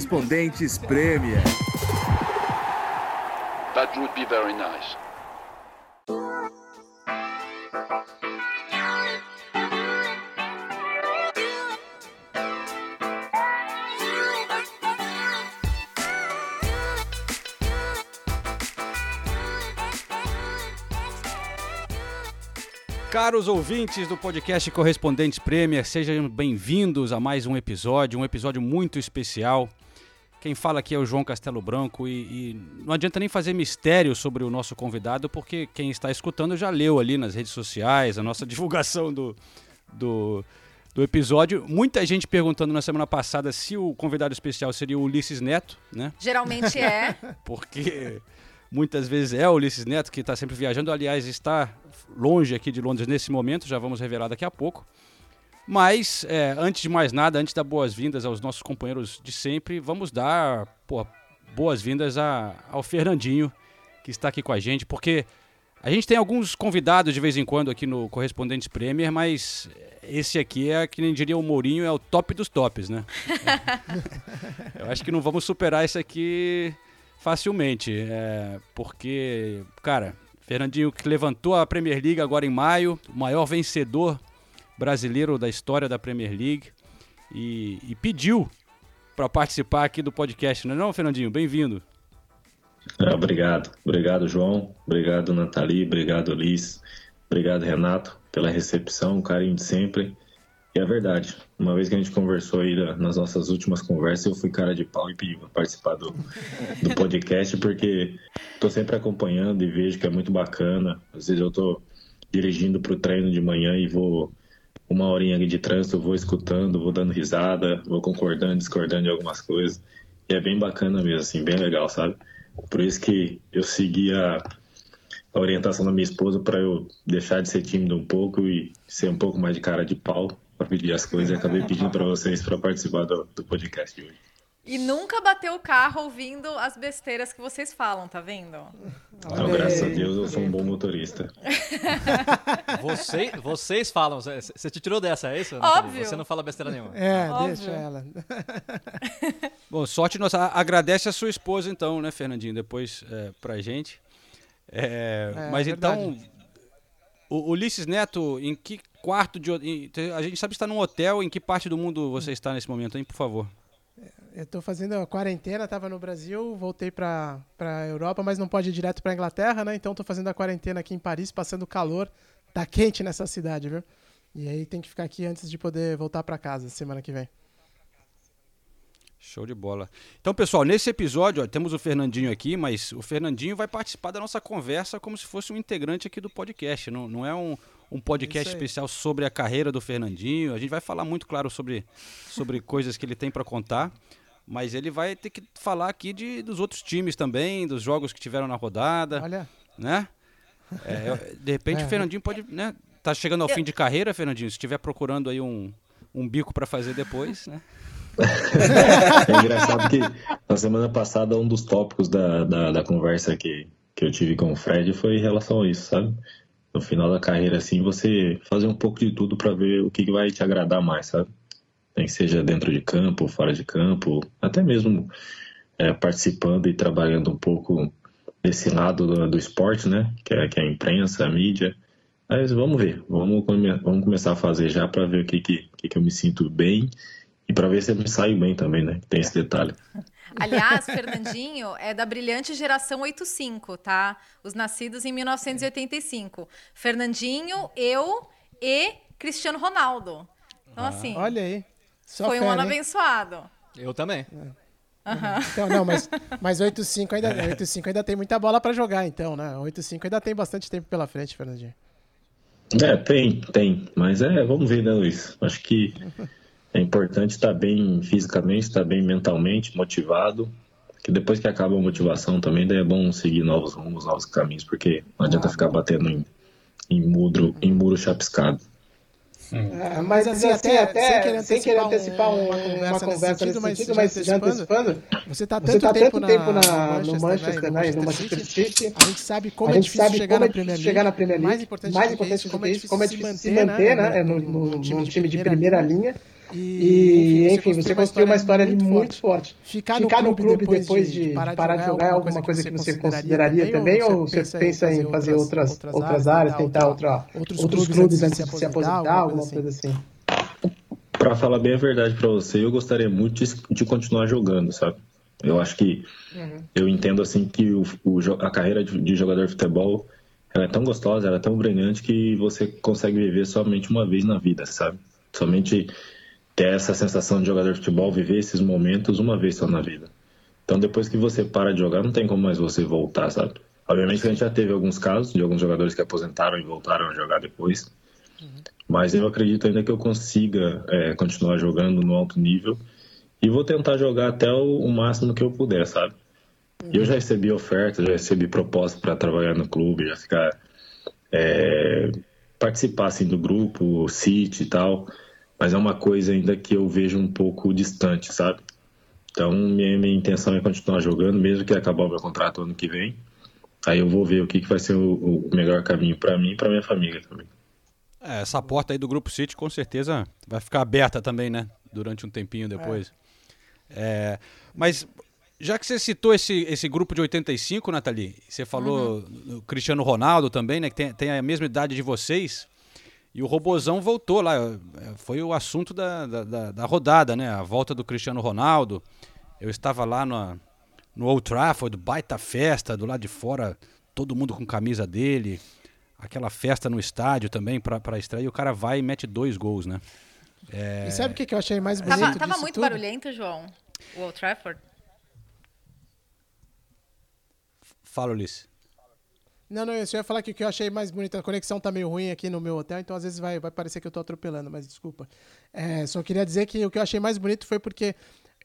Correspondentes Premier. That would be very nice. Caros ouvintes do podcast Correspondentes Premier, sejam bem-vindos a mais um episódio, um episódio muito especial. Quem fala aqui é o João Castelo Branco e, e, não adianta nem fazer mistério sobre o nosso convidado, porque quem está escutando já leu ali nas redes sociais a nossa divulgação do, do, do episódio. Muita gente perguntando na semana passada se o convidado especial seria o Ulisses Neto, né? Geralmente é. Porque muitas vezes é o Ulisses Neto que está sempre viajando. Aliás, está longe aqui de Londres nesse momento, já vamos revelar daqui a pouco. Mas, é, antes de mais nada, antes da boas-vindas aos nossos companheiros de sempre, vamos dar boas-vindas ao Fernandinho, que está aqui com a gente, porque a gente tem alguns convidados de vez em quando aqui no Correspondentes Premier, mas esse aqui é, que nem diria o Mourinho, é o top dos tops, né? Eu acho que não vamos superar esse aqui facilmente, é, porque, cara, Fernandinho que levantou a Premier League agora em maio, o maior vencedor brasileiro da história da Premier League e, e pediu para participar aqui do podcast, não é não, Fernandinho? Bem-vindo. É, obrigado, obrigado João, obrigado Nathalie, obrigado Liz, obrigado Renato pela recepção, o carinho de sempre. E é verdade. Uma vez que a gente conversou aí nas nossas últimas conversas, eu fui cara de pau e pedi para participar do, do podcast, porque estou sempre acompanhando e vejo que é muito bacana. Às vezes eu estou dirigindo para o treino de manhã e vou uma horinha de trânsito, vou escutando, vou dando risada, vou concordando, discordando de algumas coisas. E é bem bacana mesmo, assim, bem legal, sabe? Por isso que eu segui a, a orientação da minha esposa para eu deixar de ser tímido um pouco e ser um pouco mais de cara de pau para pedir as coisas e acabei pedindo para vocês para participar do, do podcast de hoje. E nunca bateu o carro ouvindo as besteiras que vocês falam, tá vendo? Não, graças a Deus eu sou um bom motorista. Você, vocês falam, você te tirou dessa, é isso? Óbvio. Você não fala besteira nenhuma. É, Óbvio. deixa ela. Bom, sorte nossa. Agradece a sua esposa então, né, Fernandinho, depois é, pra gente. É, É, mas é então, o Ulisses Neto, em que quarto de... em- a gente sabe que está num hotel, em que parte do mundo você está nesse momento, hein, por favor? Eu tô fazendo a quarentena, tava no Brasil, voltei pra, pra Europa, mas não pode ir direto pra Inglaterra, né? Então tô fazendo a quarentena aqui em Paris, passando calor. Tá quente nessa cidade, viu? E aí tem que ficar aqui antes de poder voltar pra casa semana que vem. Show de bola. Então, pessoal, nesse episódio, ó, temos o Fernandinho aqui, mas o Fernandinho vai participar da nossa conversa como se fosse um integrante aqui do podcast. Não, não é um, um podcast especial sobre a carreira do Fernandinho. A gente vai falar muito, claro, sobre, sobre coisas que ele tem para contar. Mas ele vai ter que falar aqui de, dos outros times também, dos jogos que tiveram na rodada, Olha, né? É, eu- de repente É. o Fernandinho pode, né? Tá chegando ao fim de carreira, Fernandinho. Se estiver procurando aí um, um bico para fazer depois, né? É engraçado que na semana passada um dos tópicos da, da, da conversa que, que eu tive com o Fred foi em relação a isso, sabe? No final da carreira, assim, você fazer um pouco de tudo para ver o que que vai te agradar mais, sabe? Nem que seja dentro de campo, fora de campo, até mesmo é, participando e trabalhando um pouco desse lado do, do esporte, né? Que é, que é a imprensa, a mídia. Mas vamos ver, vamos, come- vamos começar a fazer já para ver o que, que, que, eu me sinto bem e para ver se eu me saio bem também, né? Tem esse detalhe. Aliás, Fernandinho é da brilhante geração 85, tá? Os nascidos em 1985. Fernandinho, eu e Cristiano Ronaldo. Então, assim, olha aí. Só foi um fera, ano hein? abençoado. Eu também. Então, não, mas, mas 8-5 ainda, 8-5 ainda tem muita bola pra jogar, então, né? 8-5 ainda tem bastante tempo pela frente, Fernandinho. É, tem, tem. Mas é, vamos ver, né, Luiz? Acho que é importante estar bem fisicamente, estar bem mentalmente, motivado. Que depois que acaba a motivação também, daí é bom seguir novos rumos, novos caminhos, porque não adianta ficar batendo em, em, muro, em muro chapiscado. É, mas assim, até, sem querer antecipar, um- uma, conversa, nesse sentido, mas, já antecipando, você tá tanto, tá tempo, tanto tempo na, na- no Manchester, né, e no Manchester City, a gente sabe como a é gente difícil sabe chegar como é na Premier difícil chegar na Premier League. Mais importante, mais do que importante isso, do como que é isso, como é difícil difícil se manter, né, no, no- num num time de primeira linha. E, enfim, você construiu uma história ali muito forte. Ficar, Ficar no clube depois de, parar de jogar é alguma coisa que você consideraria também? Ou você pensa em fazer outras, outras áreas, tentar outra, outros clubes antes de se aposentar, alguma coisa assim? Pra falar bem a verdade pra você, eu gostaria muito de, de continuar jogando, sabe? Eu acho que Uhum. eu entendo assim que o, o a carreira de, de jogador de futebol ela é tão gostosa, ela é tão brilhante que você consegue viver somente uma vez na vida, sabe? Somente ter essa sensação de jogador de futebol, viver esses momentos uma vez só na vida. Então depois que você para de jogar, não tem como mais você voltar, sabe? Obviamente que a gente já teve alguns casos de alguns jogadores que aposentaram e voltaram a jogar depois. Mas eu acredito ainda que eu consiga é, continuar jogando no alto nível e vou tentar jogar até o, o máximo que eu puder, sabe? E Eu já recebi ofertas, já recebi propostas para trabalhar no clube, já ficar é, participar assim do grupo, City e tal, mas é uma coisa ainda que eu vejo um pouco distante, sabe? Então minha, minha intenção é continuar jogando, mesmo que acabar o meu contrato ano que vem. Aí eu vou ver o que, que vai ser o, o melhor caminho para mim e para minha família também. É, essa porta aí do Grupo City com certeza vai ficar aberta também, né? Durante um tempinho depois. É, mas já que você citou esse, esse grupo de 85, Nathalie, você falou do Cristiano Ronaldo também, né? Que tem, tem a mesma idade de vocês. E o Robozão voltou lá. é, Foi o assunto da, da, da- da rodada, né? A volta do Cristiano Ronaldo. Eu estava lá no, no Old Trafford, baita festa, do lado de fora, todo mundo com camisa dele. Aquela festa no estádio também pra pra estreia. E o cara vai e mete dois gols, né? E sabe o que que eu achei mais bonito Tava, tava disso muito tudo? barulhento, João, o Old Trafford. Fala, Ulisses. Não, não, eu só ia falar que o que eu achei mais bonito, a conexão tá meio ruim aqui no meu hotel, então às vezes vai, vai parecer que eu tô atropelando, mas desculpa. É, só queria dizer que o que eu achei mais bonito foi porque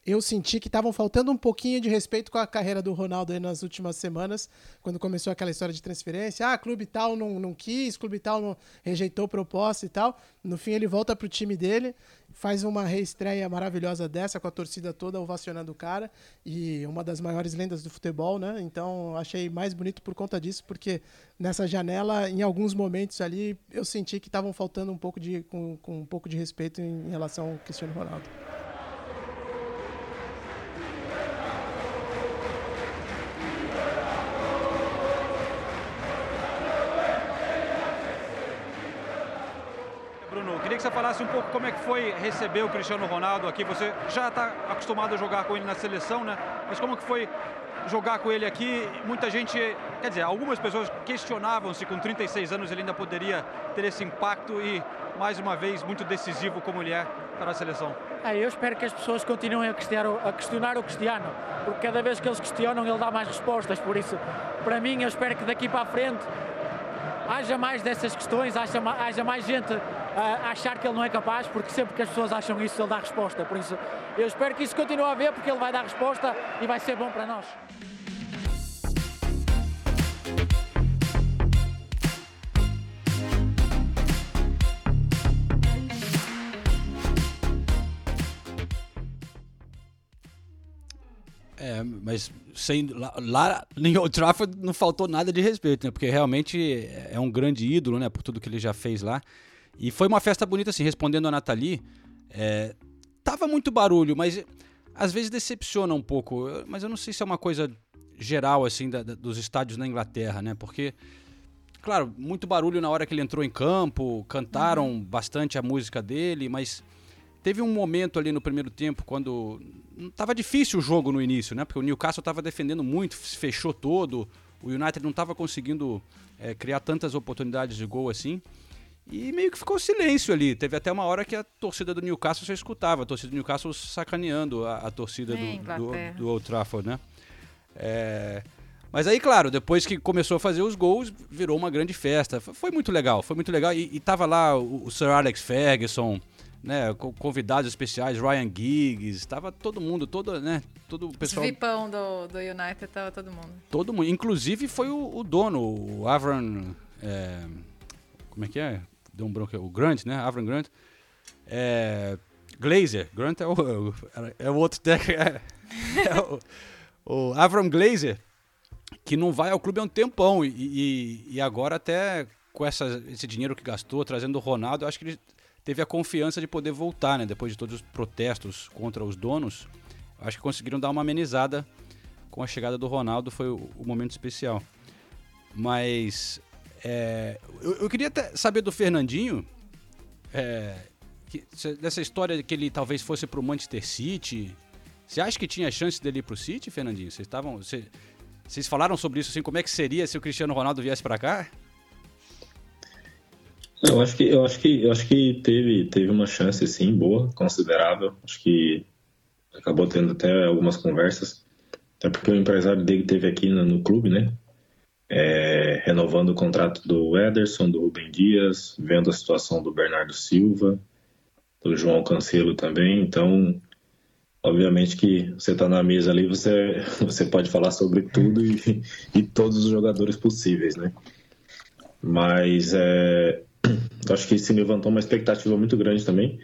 eu senti que estavam faltando um pouquinho de respeito com a carreira do Ronaldo nas últimas semanas, quando começou aquela história de transferência. Ah, clube tal não, não quis, clube tal não rejeitou proposta e tal. No fim, ele volta pro time dele, faz uma reestreia maravilhosa dessa, com a torcida toda ovacionando o cara, e uma das maiores lendas do futebol, né? Então, achei mais bonito por conta disso, porque nessa janela, em alguns momentos ali, eu senti que estavam faltando um pouco de, com, com um pouco de respeito em relação ao Cristiano Ronaldo. Queria que você falasse um pouco como é que foi receber o Cristiano Ronaldo aqui. Você já está acostumado a jogar com ele na seleção, né? Mas como que foi jogar com ele aqui? Muita gente, quer dizer, algumas pessoas questionavam se com 36 anos ele ainda poderia ter esse impacto e, mais uma vez, muito decisivo como ele é para a seleção. Ah, eu espero que as pessoas continuem a questionar, a questionar o Cristiano, porque cada vez que eles questionam ele dá mais respostas, por isso, para mim, eu espero que daqui para a frente haja mais dessas questões, haja, haja mais gente a achar que ele não é capaz, porque sempre que as pessoas acham isso, ele dá resposta. Por isso, eu espero que isso continue a haver, porque ele vai dar resposta e vai ser bom para nós. É, mas sem, lá, lá em Old Trafford não faltou nada de respeito, né? Porque realmente é um grande ídolo, né? Por tudo que ele já fez lá. E foi uma festa bonita, assim, respondendo a Nathalie. É, tava muito barulho, mas às vezes decepciona um pouco. Mas eu não sei se é uma coisa geral, assim, da- da- dos estádios na Inglaterra, né? Porque, claro, muito barulho na hora que ele entrou em campo, cantaram bastante a música dele, mas teve um momento ali no primeiro tempo quando tava difícil o jogo no início, né? Porque o Newcastle estava defendendo muito, se fechou todo, o United não estava conseguindo é, criar tantas oportunidades de gol assim. E meio que ficou silêncio ali. Teve até uma hora que a torcida do Newcastle você escutava, a torcida do Newcastle sacaneando a, a torcida É, do, do, do Old Trafford, né? É, Mas aí, claro, depois que começou a fazer os gols, virou uma grande festa. Foi, muito legal, foi muito legal. E, e tava lá o, o Sir Alex Ferguson, né? co- Convidados especiais, Ryan Giggs, tava todo mundo, todo, né? Todo o Os pessoal. vipão do, do United, tava todo mundo. Todo mundo. Inclusive foi o, o dono, o Avram. é, como é que é? Deu um bronco. O Grant, né? Avram Grant. É, Glazer. Grant é o, é o outro técnico. É, é o, o Avram Glazer, que não vai ao clube há um tempão. E, e, e agora, até com essa, esse dinheiro que gastou, trazendo o Ronaldo, acho que ele teve a confiança de poder voltar, né? Depois de todos os protestos contra os donos, acho que conseguiram dar uma amenizada com a chegada do Ronaldo, foi o, o momento especial. Mas é, eu, eu queria saber do Fernandinho, é, que- se- dessa história de que ele talvez fosse pro Manchester City. Você acha que tinha chance dele ir pro City, Fernandinho? Vocês estavam. cê- Vocês falaram sobre isso, assim, como é que seria se o Cristiano Ronaldo viesse pra cá? Eu acho que eu acho que eu acho que teve teve uma chance sim boa, considerável. Acho que acabou tendo até algumas conversas, até porque o empresário dele teve aqui no, no clube, né? É, renovando o contrato do Ederson, do Rubem Dias, vendo a situação do Bernardo Silva, do João Cancelo também. Então, obviamente que você está na mesa ali, você você pode falar sobre tudo e, e todos os jogadores possíveis, né? Mas é, acho que se levantou uma expectativa muito grande também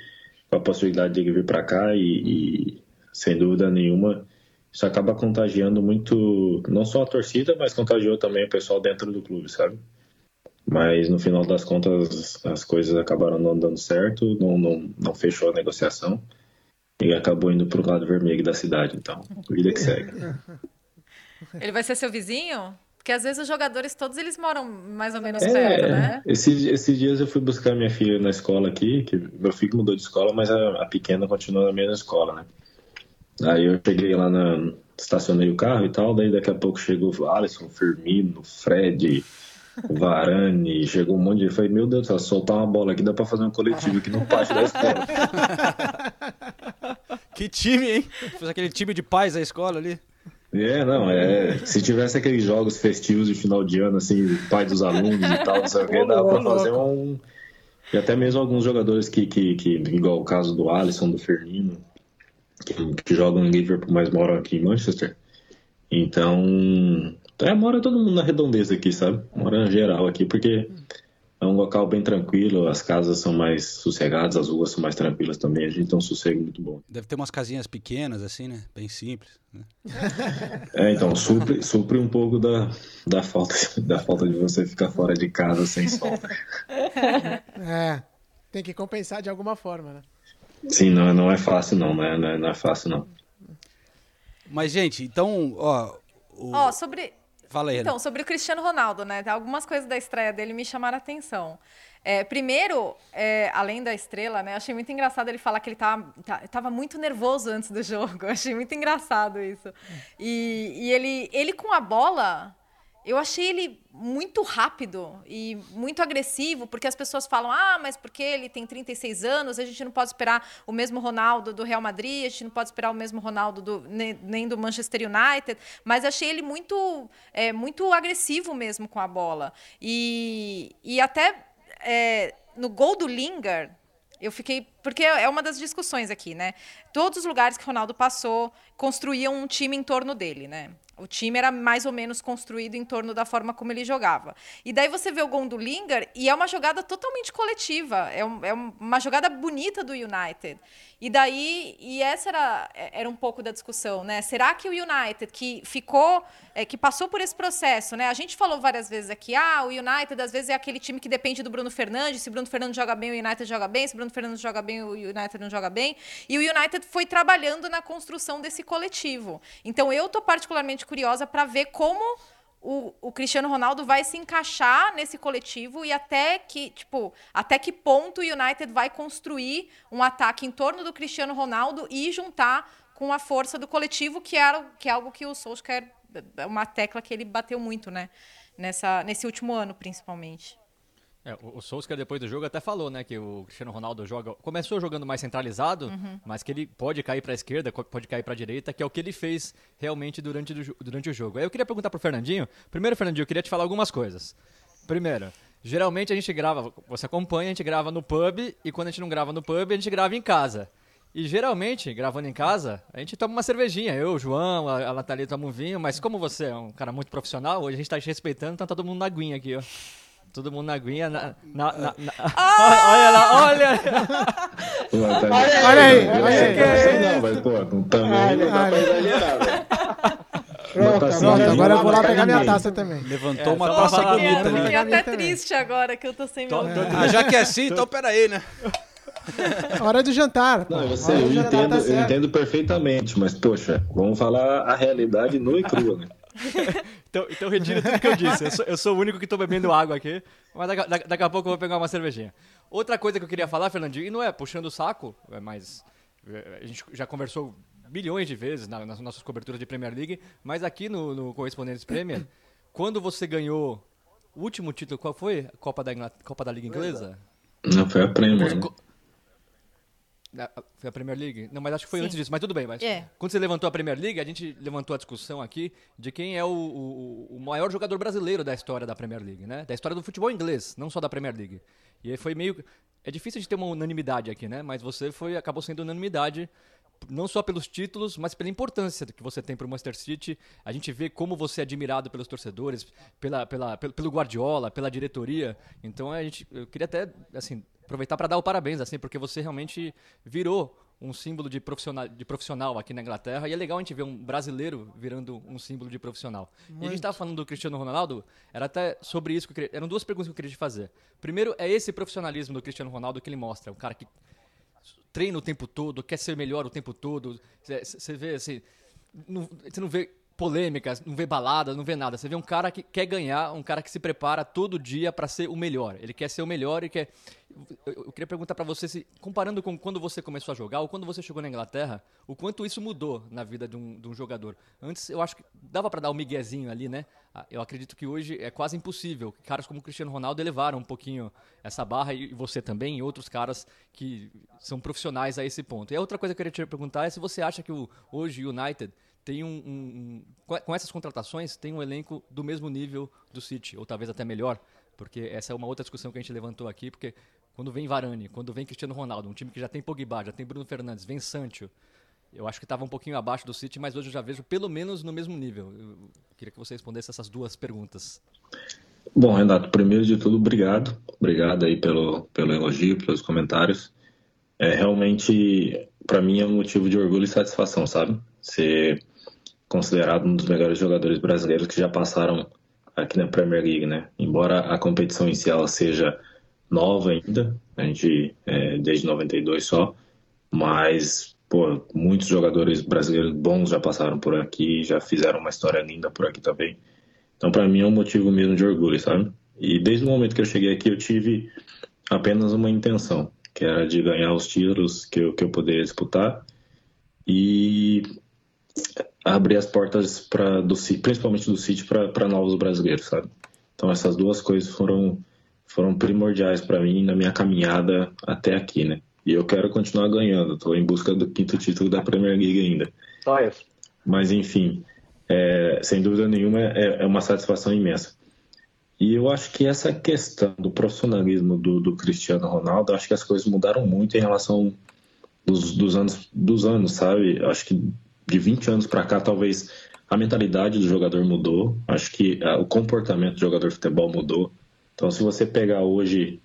com a possibilidade de vir para cá e, e, sem dúvida nenhuma isso acaba contagiando muito não só a torcida mas contagiou também o pessoal dentro do clube sabe mas no final das contas as coisas acabaram não dando certo não não, não fechou a negociação e acabou indo para o lado vermelho da cidade então vida que segue Ele vai ser seu vizinho? Porque às vezes os jogadores todos eles moram mais ou menos É, perto, né? esses, esses dias eu fui buscar minha filha na escola aqui, que meu filho mudou de escola, mas a, a pequena continua na mesma escola, né? Aí eu cheguei lá na. estacionei o carro e tal, daí daqui a pouco chegou o Alisson, Firmino, Fred, o Varane, chegou um monte de. Eu falei, meu Deus do céu, soltar uma bola aqui dá pra fazer um coletivo aqui no pátio da escola. Que time, hein? Fez aquele time de paz da escola ali. É, não, é. Se tivesse aqueles jogos festivos de final de ano, assim, pai dos alunos e tal, não sei o que, dava pra fazer um. E até mesmo alguns jogadores que, que, que igual o caso do Alisson, do Firmino, que, que jogam em Liverpool, mas moram aqui em Manchester. Então. É, mora todo mundo na redondeza aqui, sabe? Mora geral aqui, porque é um local bem tranquilo, as casas são mais sossegadas, as ruas são mais tranquilas também, a gente tem um sossego muito bom. Deve ter umas casinhas pequenas, assim, né? Bem simples. Né? É, então, supre, supre um pouco da, da, falta, da falta de você ficar fora de casa sem sol. É. Tem que compensar de alguma forma, né? Sim, não, não é fácil não, não é, não é, não é fácil não. Mas, gente, então, ó. o- Ó, sobre. Fala aí, Então, sobre o Cristiano Ronaldo, né? Algumas coisas da estreia dele me chamaram a atenção. É, primeiro, é, além da estrela, né? Achei muito engraçado ele falar que ele tava, tá- tava muito nervoso antes do jogo. Achei muito engraçado isso. E, e ele, ele com a bola, eu achei ele muito rápido e muito agressivo, porque as pessoas falam, ah, mas porque ele tem 36 anos, a gente não pode esperar o mesmo Ronaldo do Real Madrid, a gente não pode esperar o mesmo Ronaldo do, ne- nem do Manchester United, mas achei ele muito, é, muito agressivo mesmo com a bola. E, e até é, no gol do Lingard, eu fiquei. Porque é uma das discussões aqui, né? Todos os lugares que o Ronaldo passou construíam um time em torno dele, né? O time era mais ou menos construído em torno da forma como ele jogava. E daí você vê o gol do e é uma jogada totalmente coletiva. É, um- é uma jogada bonita do United. E daí, e essa era, era um pouco da discussão, né? Será que o United, que ficou, é, que passou por esse processo, né? A gente falou várias vezes aqui, ah, o United às vezes é aquele time que depende do Bruno Fernandes. Se Bruno Fernandes joga bem, o United joga bem. Se Bruno Fernandes joga bem, o United não joga bem. E o United foi trabalhando na construção desse coletivo. Então eu tô particularmente curiosa para ver como o, o Cristiano Ronaldo vai se encaixar nesse coletivo e até que, tipo, até que ponto o United vai construir um ataque em torno do Cristiano Ronaldo e juntar com a força do coletivo, que, era, que é algo que o Solskjaer, é uma tecla que ele bateu muito, né? Nessa, nesse último ano, principalmente. É, o, o Solskjaer depois do jogo até falou, né, que o Cristiano Ronaldo joga, começou jogando mais centralizado, mas que ele pode cair para a esquerda, pode cair para a direita, que é o que ele fez realmente durante, do durante o jogo. Aí eu queria perguntar pro Fernandinho. Primeiro, Fernandinho, eu queria te falar algumas coisas. Primeiro, geralmente a gente grava, você acompanha, a gente grava no pub e quando a gente não grava no pub, a gente grava em casa. E geralmente, gravando em casa, a gente toma uma cervejinha. Eu, o João, a, a Nathalie toma um vinho, mas como você é um cara muito profissional, hoje a gente tá te respeitando, então tá todo mundo na aguinha aqui, ó. Todo mundo na aguinha. Na, na, na, na- olha lá, olha! Pô, tá- Olha aí, Não, olha aí. Não, mas pô, também não dá pra exagerar, velho. Uma tacinha Pronto, agora eu vou lá não pegar minha taça também. Levantou É, uma taça bonita pegar Fiquei até também. triste agora que eu tô sem meu. Tô- Ah, já que é assim, então peraí, né? Hora do jantar. Não, eu, sei, eu, entendo, tá eu entendo perfeitamente, mas, poxa, vamos falar a realidade nua e crua, né? então, então retira tudo que eu disse. Eu sou, eu sou o único que estou bebendo água aqui, mas daqui, daqui, a pouco eu vou pegar uma cervejinha. Outra coisa que eu queria falar, Fernandinho, e não é puxando o saco, é mas é, a gente já conversou milhões de vezes nas nossas coberturas de Premier League, mas aqui no, no Correspondentes Premier, quando você ganhou o último título, qual foi? Copa da, Copa da Liga Inglesa? Não, foi a Premier. Né? Foi a Premier League? Não, mas acho que foi Sim. antes disso, mas tudo bem. Mas é. Quando você levantou a Premier League, a gente levantou a discussão aqui de quem é o, o, o, maior jogador brasileiro da história da Premier League, né? Da história do futebol inglês, não só da Premier League. E aí foi meio. É difícil de ter uma unanimidade aqui, né? Mas você foi acabou sendo unanimidade não só pelos títulos, mas pela importância que você tem para o Manchester City. A gente vê como você é admirado pelos torcedores, pela, pela, pelo Guardiola, pela diretoria. Então a gente, eu queria até assim aproveitar para dar o parabéns, assim, porque você realmente virou um símbolo de profissional, de profissional aqui na Inglaterra. E é legal a gente ver um brasileiro virando um símbolo de profissional. Muito. E a gente estava falando do Cristiano Ronaldo, era até sobre isso que eu queria. Eram duas perguntas que eu queria te fazer. Primeiro, é esse profissionalismo do Cristiano Ronaldo que ele mostra. O cara que treina o tempo todo, quer ser melhor o tempo todo. Você vê assim. Você não vê polêmicas, não vê balada, não vê nada. Você vê um cara que quer ganhar, um cara que se prepara todo dia para ser o melhor. Ele quer ser o melhor e quer. Eu, queria perguntar para você se, comparando com quando você começou a jogar ou quando você chegou na Inglaterra, o quanto isso mudou na vida de um, de um jogador. Antes, eu acho que dava para dar um miguezinho ali, né? Ah, eu acredito que hoje é quase impossível. Caras como Cristiano Ronaldo elevaram um pouquinho essa barra e você também, e outros caras que são profissionais a esse ponto. E a outra coisa que eu queria te perguntar é se você acha que o, hoje o United tem um, um, um, com essas contratações tem um elenco do mesmo nível do City ou talvez até melhor porque essa é uma outra discussão que a gente levantou aqui porque quando vem Varane quando vem Cristiano Ronaldo um time que já tem Pogba já tem Bruno Fernandes vem Sancho eu acho que estava um pouquinho abaixo do City mas hoje eu já vejo pelo menos no mesmo nível. Eu queria que você respondesse essas duas perguntas. Bom Renato primeiro de tudo obrigado. Obrigado aí pelo pelo elogio pelos comentários. É realmente para mim é um motivo de orgulho e satisfação sabe? Ser considerado um dos melhores jogadores brasileiros que já passaram aqui na Premier League, né? Embora a competição em si ela seja nova ainda, a gente é, desde 92 só, mas pô, muitos jogadores brasileiros bons já passaram por aqui, já fizeram uma história linda por aqui também. Então para mim é um motivo mesmo de orgulho, sabe? E desde o momento que eu cheguei aqui eu tive apenas uma intenção, que era de ganhar os títulos que eu, que eu poderia disputar e abrir as portas para do principalmente do City para novos brasileiros, sabe? Então essas duas coisas foram foram primordiais para mim na minha caminhada até aqui, né? E eu quero continuar ganhando. Estou em busca do quinto título da Premier League ainda. Só isso. Mas enfim, é, sem dúvida nenhuma é, é, uma satisfação imensa. E eu acho que essa questão do profissionalismo do, do Cristiano Ronaldo, acho que as coisas mudaram muito em relação dos, dos anos, dos anos, sabe? Acho que de 20 anos para cá, talvez a mentalidade do jogador mudou, acho que uh, o comportamento do jogador de futebol mudou. Então, se você pegar hoje,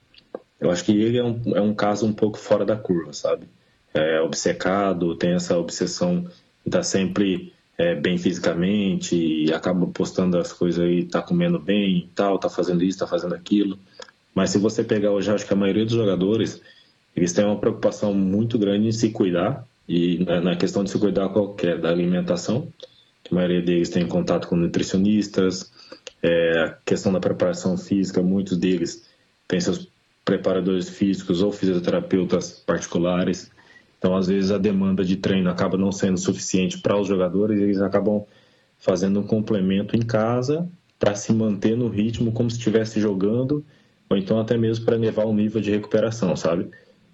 eu acho que ele é um, é um caso um pouco fora da curva, sabe? É obcecado, tem essa obsessão de tá sempre é, bem fisicamente e acaba postando as coisas aí, tá comendo bem e tal, tá fazendo isso, tá fazendo aquilo. Mas se você pegar hoje, acho que a maioria dos jogadores, eles têm uma preocupação muito grande em se cuidar e na, questão de se cuidar qualquer da alimentação, que a maioria deles tem contato com nutricionistas, é, a questão da preparação física, muitos deles têm seus preparadores físicos ou fisioterapeutas particulares. Então, às vezes, a demanda de treino acaba não sendo suficiente para os jogadores e eles acabam fazendo um complemento em casa para se manter no ritmo como se estivesse jogando, ou então até mesmo para elevar o nível de recuperação, sabe?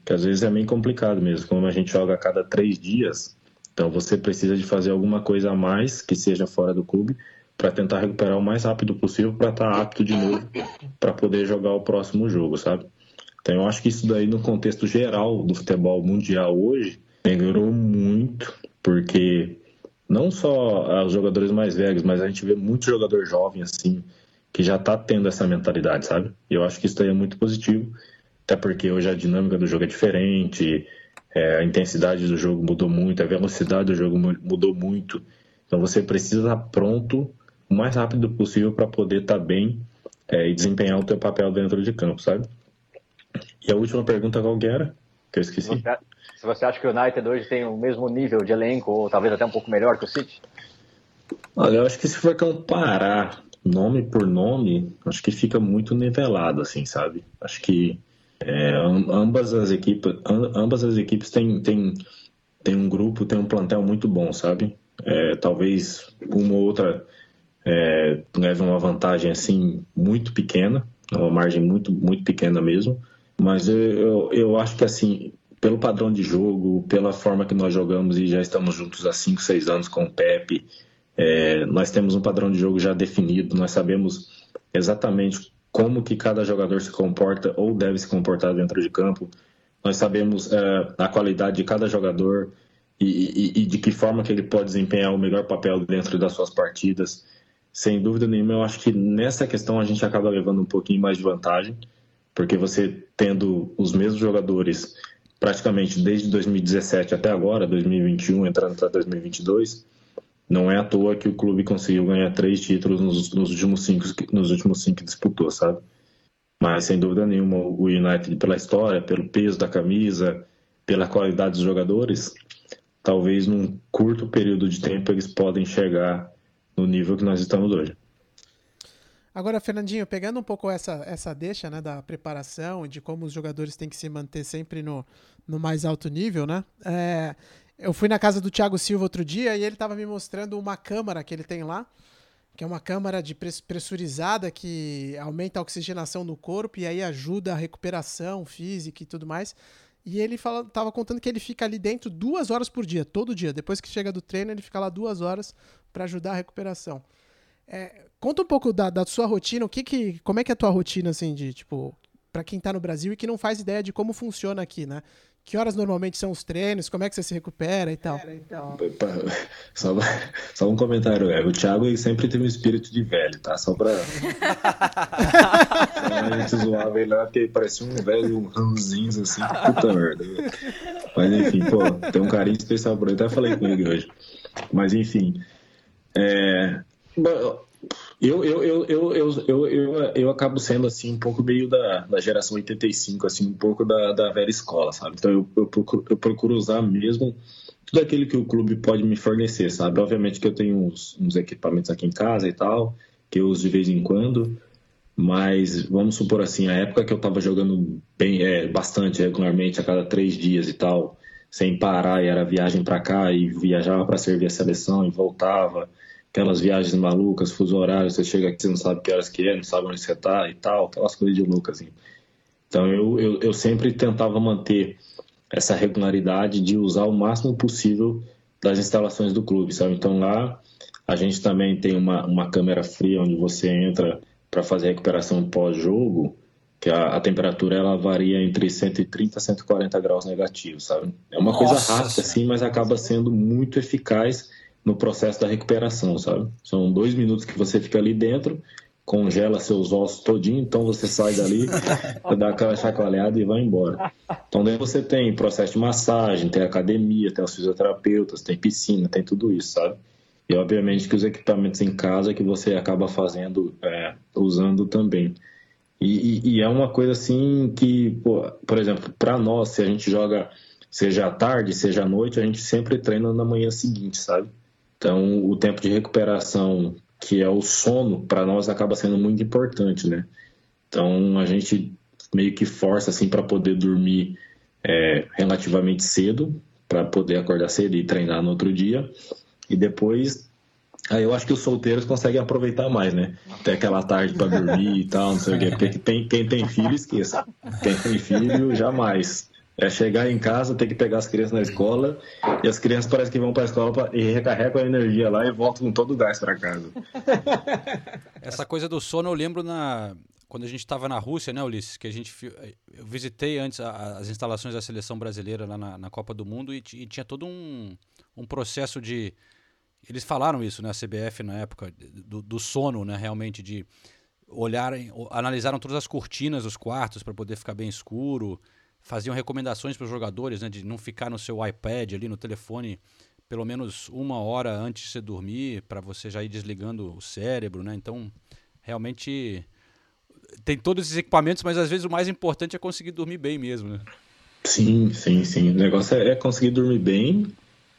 Que às vezes é meio complicado mesmo, como a gente joga a cada três dias, então você precisa de fazer alguma coisa a mais que seja fora do clube para tentar recuperar o mais rápido possível para estar tá apto de novo para poder jogar o próximo jogo, sabe? Então eu acho que isso daí no contexto geral do futebol mundial hoje melhorou muito, porque não só os jogadores mais velhos, mas a gente vê muito jogador jovem assim que já está tendo essa mentalidade, sabe? E eu acho que isso daí é muito positivo até porque hoje a dinâmica do jogo é diferente, é, a intensidade do jogo mudou muito, a velocidade do jogo mudou muito. Então você precisa estar pronto o mais rápido possível para poder estar tá bem é, e desempenhar o teu papel dentro de campo, sabe? E a última pergunta qual que era? que eu esqueci. Se você, se você acha que o United hoje tem o mesmo nível de elenco, ou talvez até um pouco melhor que o City? Olha, eu acho que se for comparar nome por nome, acho que fica muito nivelado, assim, sabe? Acho que é, ambas as equipes, ambas as equipes têm, têm, têm um grupo, têm um plantel muito bom, sabe? É, talvez uma ou outra é, leve uma vantagem assim muito pequena, uma margem muito muito pequena mesmo, mas eu, eu, eu acho que assim pelo padrão de jogo, pela forma que nós jogamos e já estamos juntos há 5, 6 anos com o Pepe, é, nós temos um padrão de jogo já definido, nós sabemos exatamente como que cada jogador se comporta ou deve se comportar dentro de campo, nós sabemos é, a qualidade de cada jogador e, e, e, de que forma que ele pode desempenhar o melhor papel dentro das suas partidas. Sem dúvida nenhuma, eu acho que nessa questão a gente acaba levando um pouquinho mais de vantagem, porque você tendo os mesmos jogadores praticamente desde 2017 até agora, 2021 entrando para 2022, não é à toa que o clube conseguiu ganhar três títulos nos, nos, últimos cinco nos últimos cinco que disputou, sabe? Mas sem dúvida nenhuma, o United pela história, pelo peso da camisa, pela qualidade dos jogadores, talvez num curto período de tempo eles podem chegar no nível que nós estamos hoje. Agora, Fernandinho, pegando um pouco essa, essa deixa né, da preparação e de como os jogadores têm que se manter sempre no, no mais alto nível, né? É, eu fui na casa do Thiago Silva outro dia e ele estava me mostrando uma câmara que ele tem lá, que é uma câmara de pressurizada que aumenta a oxigenação do corpo e aí ajuda a recuperação física e tudo mais. E ele fala, tava contando que ele fica ali dentro duas horas por dia, todo dia. Depois que chega do treino, ele fica lá duas horas para ajudar a recuperação. É, conta um pouco da, da, sua rotina, o que que, como é que é a tua rotina, assim, de, tipo, para quem tá no Brasil e que não faz ideia de como funciona aqui, né? Que horas normalmente são os treinos? Como é que você se recupera e tal? Então. Só, só um comentário, é, o Thiago sempre teve um espírito de velho, tá? Só pra. a gente zoava ele lá, porque parecia um velho, um ranzinho assim, puta merda. Mas enfim, pô, tem um carinho especial por ele, até falei com ele hoje. Mas enfim. É, eu, eu, eu, eu, eu, eu, eu, eu acabo sendo assim um pouco meio da, da geração 85, assim, um pouco da, da velha escola, sabe? Então eu, eu, procuro, eu procuro usar mesmo tudo aquilo que o clube pode me fornecer, sabe? Obviamente que eu tenho uns, uns equipamentos aqui em casa e tal, que eu uso de vez em quando, mas vamos supor assim, a época que eu tava jogando bem, é, bastante regularmente, a cada três dias e tal, sem parar, e era viagem para cá e viajava para servir a seleção e voltava aquelas viagens malucas, fuso horário, você chega aqui, você não sabe que horas que é, não sabe onde você tá e tal, aquelas coisas de louco, assim. Então eu, eu, eu sempre tentava manter essa regularidade de usar o máximo possível das instalações do clube, sabe? Então lá a gente também tem uma, uma câmera fria onde você entra para fazer recuperação pós-jogo, que a, a, temperatura ela varia entre 130 a 140 graus negativos, sabe? É uma Nossa. coisa rápida, assim, mas acaba sendo muito eficaz no processo da recuperação, sabe? São dois minutos que você fica ali dentro, congela seus ossos todinho, então você sai dali, dá aquela chacoalhada e vai embora. Então daí você tem processo de massagem, tem academia, tem os fisioterapeutas, tem piscina, tem tudo isso, sabe? E obviamente que os equipamentos em casa que você acaba fazendo, é, usando também. E, e, e, é uma coisa assim que, pô, por exemplo, para nós, se a gente joga seja à tarde, seja à noite, a gente sempre treina na manhã seguinte, sabe? Então, o tempo de recuperação, que é o sono, para nós acaba sendo muito importante, né? Então, a gente meio que força assim para poder dormir é, relativamente cedo, para poder acordar cedo e treinar no outro dia. E depois, aí eu acho que os solteiros conseguem aproveitar mais, né? Até aquela tarde para dormir e tal, não sei o quê. Porque tem, quem tem filho, esqueça. Quem tem filho, jamais. É chegar em casa, ter que pegar as crianças na escola e as crianças parecem que vão para a escola pra, e recarregam a energia lá e voltam com todo o gás para casa. Essa coisa do sono eu lembro na quando a gente estava na Rússia, né, Ulisses? Que a gente eu visitei antes a, as instalações da seleção brasileira lá na, na Copa do Mundo e, e, tinha todo um, um processo de eles falaram isso, né, a CBF na época do, do sono, né, realmente de olharem, analisaram todas as cortinas dos quartos para poder ficar bem escuro faziam recomendações para os jogadores, né, de não ficar no seu iPad ali no telefone pelo menos uma hora antes de você dormir, para você já ir desligando o cérebro, né? Então, realmente tem todos esses equipamentos, mas às vezes o mais importante é conseguir dormir bem mesmo, né? Sim, sim, sim. O negócio é, é conseguir dormir bem,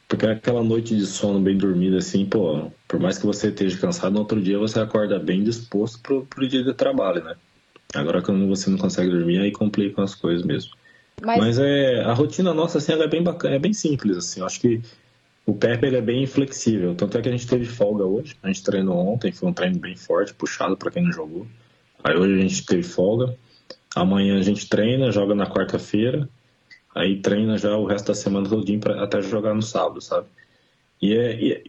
porque aquela noite de sono bem dormida, assim, pô, por mais que você esteja cansado, no outro dia você acorda bem disposto pro, pro dia de trabalho, né? Agora quando você não consegue dormir, aí complicam as coisas mesmo. Mas, Mas é, a rotina nossa, assim, é bem bacana, é bem simples, assim. Eu acho que o Pepe ele é bem flexível. Tanto é que a gente teve folga hoje. A gente treinou ontem, foi um treino bem forte, puxado para quem não jogou. Aí hoje a gente teve folga. Amanhã a gente treina, joga na quarta-feira. Aí treina já o resto da semana todinho pra, até jogar no sábado, sabe? E é, e é,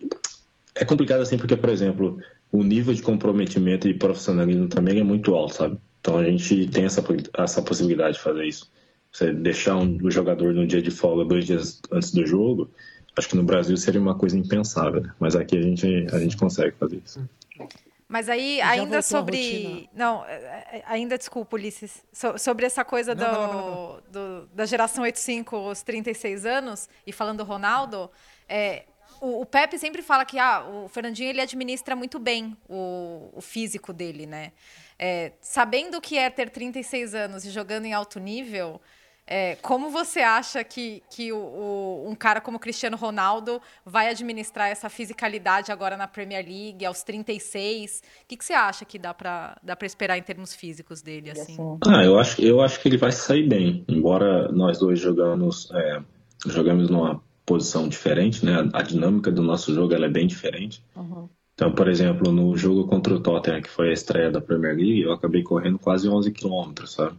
é complicado assim porque, por exemplo, o nível de comprometimento e profissionalismo também é muito alto, sabe? Então a gente tem essa, essa possibilidade de fazer isso. Você deixar um, o jogador no dia de folga dois dias antes do jogo, acho que no Brasil seria uma coisa impensável, né? mas aqui a gente, a gente consegue fazer isso. Mas aí, Já ainda sobre. Não, é, é, ainda desculpa, Ulisses. So- sobre essa coisa Não, do, não, não, do- da geração 85, os 36 anos, e falando do Ronaldo, é, o, o Pepe sempre fala que ah, o Fernandinho ele administra muito bem o, o físico dele, né? É, sabendo o que é ter 36 anos e jogando em alto nível. É, como você acha que, que o, o- um cara como Cristiano Ronaldo vai administrar essa fisicalidade agora na Premier League, aos 36? O que, que você acha que dá pra dá pra esperar em termos físicos dele, e assim? assim, Ah, eu acho, eu acho que ele vai sair bem. Embora nós dois jogamos, é, jogamos numa posição diferente, né? A, a dinâmica do nosso jogo ela é bem diferente. uhum. Então, por exemplo, no jogo contra o Tottenham, que foi a estreia da Premier League, eu acabei correndo quase 11 quilômetros, sabe?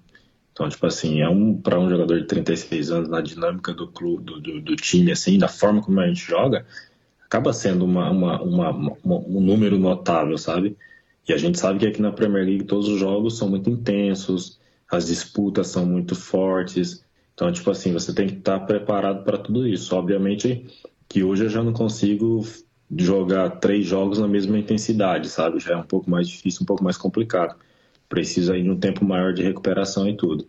Então, tipo assim, é um para um jogador de 36 anos na dinâmica do clube, do, do, do time, assim, da forma como a gente joga, acaba sendo uma, uma, uma, uma- um número notável, sabe? E a gente sabe que aqui na Premier League todos os jogos são muito intensos, as disputas são muito fortes. Então, tipo assim, você tem que estar preparado para tudo isso. Obviamente que hoje eu já não consigo jogar três jogos na mesma intensidade, sabe? Já é um pouco mais difícil, um pouco mais complicado. Precisa aí de um tempo maior de recuperação e tudo.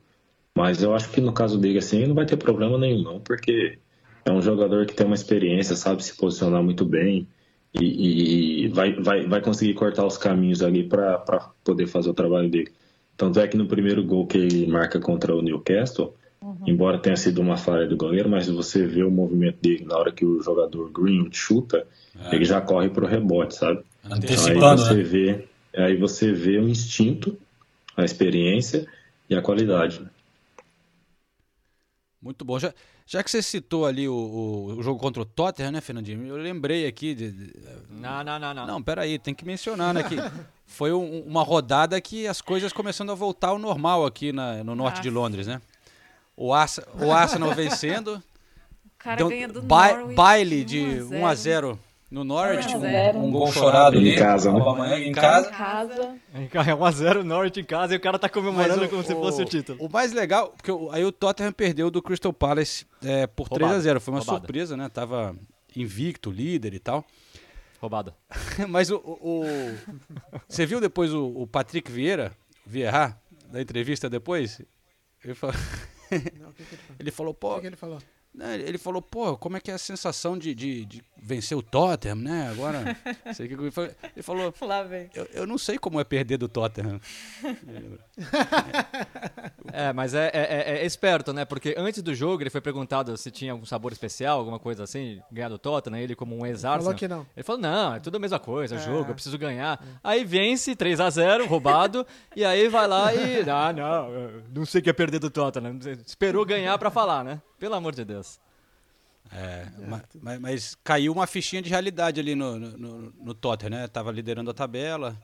Mas eu acho que no caso dele, assim, não vai ter problema nenhum, não, porque é um jogador que tem uma experiência, sabe se posicionar muito bem e, e vai, vai, vai conseguir cortar os caminhos ali para poder fazer o trabalho dele. Tanto é que no primeiro gol que ele marca contra o Newcastle, embora tenha sido uma falha do goleiro, mas você vê o movimento dele na hora que o jogador Greenwood chuta, ele já corre pro rebote, sabe? Então aí Antecipando, você né? vê, aí você vê o instinto, a experiência e a qualidade. né? Muito bom. Já, já que você citou ali o, o, o jogo contra o Tottenham, né, Fernandinho? Eu lembrei aqui de. de- Não, não, não, não. Não, peraí, tem que mencionar, né? Que foi um- uma rodada que as coisas começando a voltar ao normal aqui na- no norte de. Londres, né? O, Arsa, o Arsenal vencendo. O cara deu ganha do ba- Norwich baile de 1 1 a 0 no Norwich. 1 a Um, 0. um Um gol chorado ali. Em casa, né? Amanhã em casa. casa. É 1x0 Norwich em casa e o cara tá comemorando Mas como se fosse o título. O mais legal, porque o- aí o Tottenham perdeu do Crystal Palace é, por Roubado, 3 a 0 Foi uma roubado. surpresa, né? Tava invicto, líder e tal. Roubada. Mas o, o- o- Você viu depois o, o Patrick Vieira, Vieira, da entrevista depois? Ele falou, Não, o que, que ele falou? ele falou, O pô, que, que ele falou? Né, ele falou, pô, como é que é a sensação de, de, de vencer o Tottenham, né? Agora. sei que ele falou- Ele falou, Lá vem. eu, eu não sei como é perder do Tottenham. É, mas é, é- é- é esperto, né? Porque antes do jogo ele foi perguntado se tinha algum sabor especial, alguma coisa assim, ganhar do Tottenham, ele como um ex-Arsenal. Falou que não. Ele falou, não, é tudo a mesma coisa, é É. jogo, eu preciso ganhar. Aí vence 3 a 0 roubado, e aí vai lá e... Ah, não, não sei o que é perder do Tottenham. Esperou ganhar pra falar, né? Pelo amor de Deus. É, ma- ma- mas, caiu uma fichinha de realidade ali no, no, no- no Tottenham, né? Tava liderando a tabela.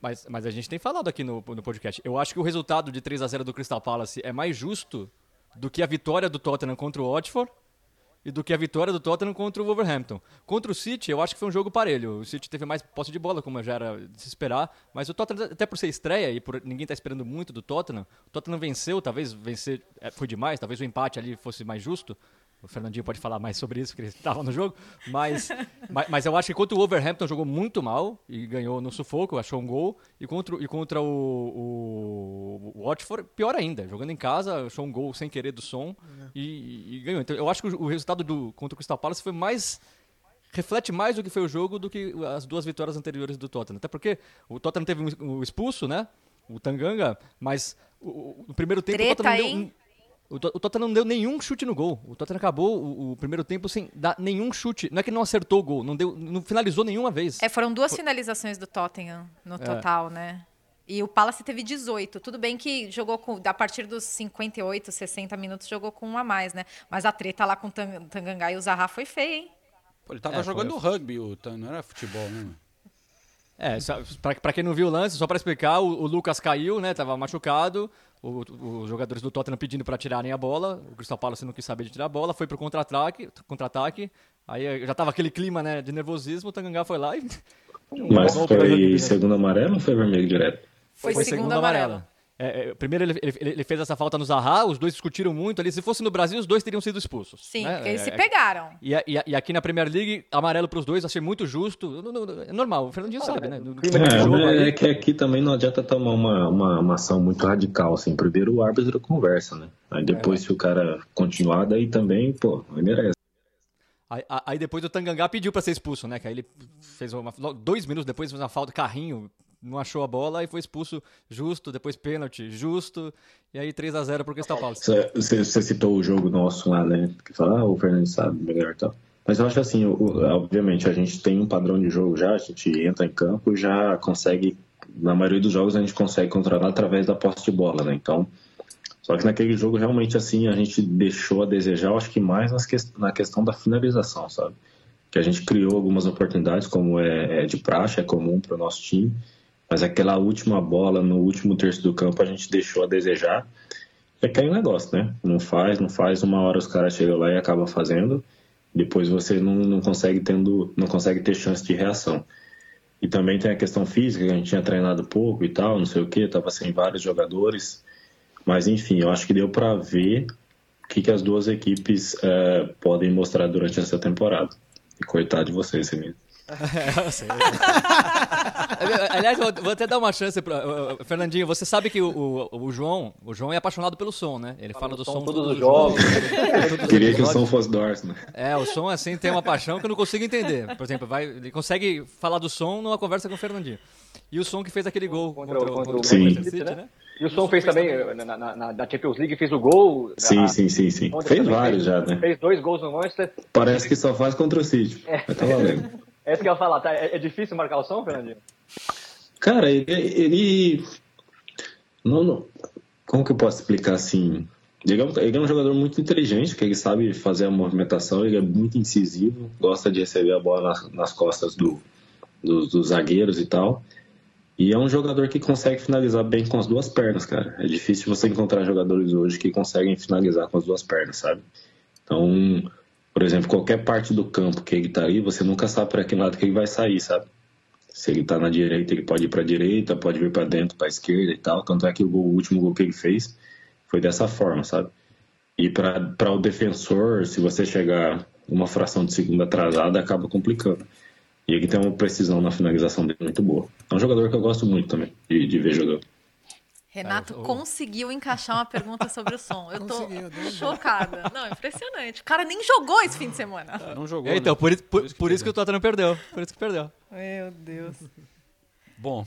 Mas, mas a gente tem falado aqui no, no podcast. Eu acho que o resultado de 3 a 0 do Crystal Palace é mais justo do que a vitória do Tottenham contra o Watford e do que a vitória do Tottenham contra o Wolverhampton. Contra o City, eu acho que foi um jogo parelho. O City teve mais posse de bola, como já era de se esperar. Mas o Tottenham, até por ser estreia e por ninguém tá esperando muito do Tottenham, o Tottenham venceu, talvez vencer é, foi demais, talvez o empate ali fosse mais justo. O Fernandinho pode falar mais sobre isso, porque ele estava no jogo. Mas, mas, mas eu acho que contra o Wolverhampton jogou muito mal e ganhou no sufoco, achou um gol. E contra, o- e contra o, o, o Watford, pior ainda. Jogando em casa, achou um gol sem querer do som e, e ganhou. Então eu acho que o, o resultado do, contra o Crystal Palace foi mais reflete mais do que foi o jogo do que as duas vitórias anteriores do Tottenham. Até porque o Tottenham teve um, um expulso, né? O Tanganga, mas o, o- no primeiro tempo o Treta, Tottenham deu hein? um- O, To- o Tottenham não deu nenhum chute no gol. O Tottenham acabou o, o primeiro tempo sem dar nenhum chute. Não é que não acertou o gol, não, deu, não finalizou nenhuma vez. É, foram duas finalizações do Tottenham no total, né? E o Palace teve 18. Tudo bem que jogou com. A partir dos 58, 60 minutos, jogou com um a mais, né? Mas a treta lá com o Tan- Tanganga e o Zaha foi feia, hein? Pô, ele tava É, jogando foi- rugby, o não era futebol, né? É, só- pra, pra quem não viu o lance, só pra explicar, o, o Lucas caiu, né? Tava machucado. O- o- os jogadores do Tottenham pedindo pra tirarem a bola. O Crystal Palace não quis saber de tirar a bola, foi pro contra-ataque. Contra-ataque. Aí já tava aquele clima, né, de nervosismo. O Tanganga foi lá e. Mas foi segundo amarelo ou foi vermelho direto? Foi, segundo amarelo. É, é, primeiro ele, ele- ele fez essa falta no Zaha, os dois discutiram muito ali. Se fosse no Brasil, os dois teriam sido expulsos. Sim, né? porque eles É, se é- pegaram. E, e e aqui na Premier League, amarelo pros dois, achei muito justo. Não- não- É normal, o Fernandinho sabe, né? No, no É, jogo ali- é que aqui também não adianta tomar uma, uma, uma ação muito radical, assim. Primeiro o árbitro conversa, né? Aí depois, se o cara continuar, daí também, pô, aí merece. Aí, aí depois o Tanganga pediu pra ser expulso, né? Que aí ele fez uma. Dois minutos depois fez uma falta, carrinho, não achou a bola e foi expulso justo, depois pênalti, justo. E aí 3 a 0 pro Crystal Palace. Você você citou o jogo nosso lá, né? Que fala, ah, o Fernando sabe melhor e tal. Mas eu acho assim, obviamente, a gente tem um padrão de jogo já, a gente entra em campo já consegue, na maioria dos jogos, a gente consegue controlar através da posse de bola, né? Então, só que naquele jogo, realmente, assim, a gente deixou a desejar, acho que mais que- na questão da finalização, sabe? Que a gente criou algumas oportunidades, como é, é de praxe, é comum para o nosso time, mas aquela última bola no último terço do campo a gente deixou a desejar. É que é um negócio, né? Não faz, não faz, uma hora os caras chegam lá e acabam fazendo, depois você não, não consegue tendo, não consegue ter chance de reação. E também tem a questão física, que a gente tinha treinado pouco e tal, não sei o que, tava sem vários jogadores. Mas enfim, eu acho que deu para ver o que, que as duas equipes eh, podem mostrar durante essa temporada. E coitado de vocês, Semir. É, eu sei. Aliás, vou, vou até dar uma chance uh, Fernandinho, você sabe que o, o, o João, o João é apaixonado pelo som, né? Ele fala do som, todos os jogos. jogos. Queria que o som fosse do Arsenal. É, o som assim tem uma paixão que eu não consigo entender. Por exemplo, vai, ele consegue falar do som numa conversa com o Fernandinho. E o som que fez aquele gol Contra contra, o- o- contra contra o o Sim. Manchester City, né? E o Som fez também, eh, na, na, na- Champions League, fez o gol. Sim, sim, sim, sim. Fez também vários fez- já, né? Fez dois gols no Manchester. Parece que só faz contra o City. Mas tá valendo. É isso que eu ia falar, tá? É, é difícil marcar o Som, Fernandinho? Cara, ele. ele- Não, não. Como que eu posso explicar assim? Ele é, um, ele é um jogador muito inteligente, que ele sabe fazer a movimentação, ele é muito incisivo, gosta de receber a bola nas, nas costas do, dos, dos zagueiros e tal. E é um jogador que consegue finalizar bem com as duas pernas, cara. É difícil você encontrar jogadores hoje que conseguem finalizar com as duas pernas, sabe? Então, por exemplo, qualquer parte do campo que ele tá ali, você nunca sabe para que lado que ele vai sair, sabe? Se ele tá na direita, ele pode ir pra direita, pode vir pra dentro, pra esquerda e tal. Tanto é que o, gol- o último gol que ele fez foi dessa forma, sabe? E para o defensor, se você chegar uma fração de segundo atrasada, acaba complicando. E ele tem uma precisão na finalização dele muito boa. É um jogador que eu gosto muito também de, de ver jogando. Renato É, o- conseguiu encaixar uma pergunta sobre o som. Eu tô Conseguiu, chocada. Não, impressionante. O cara nem jogou esse fim de semana. Não jogou. É, então, né? por, isso- por, Por isso que por isso que o Tottenham perdeu. Por isso que perdeu. Meu Deus. Bom,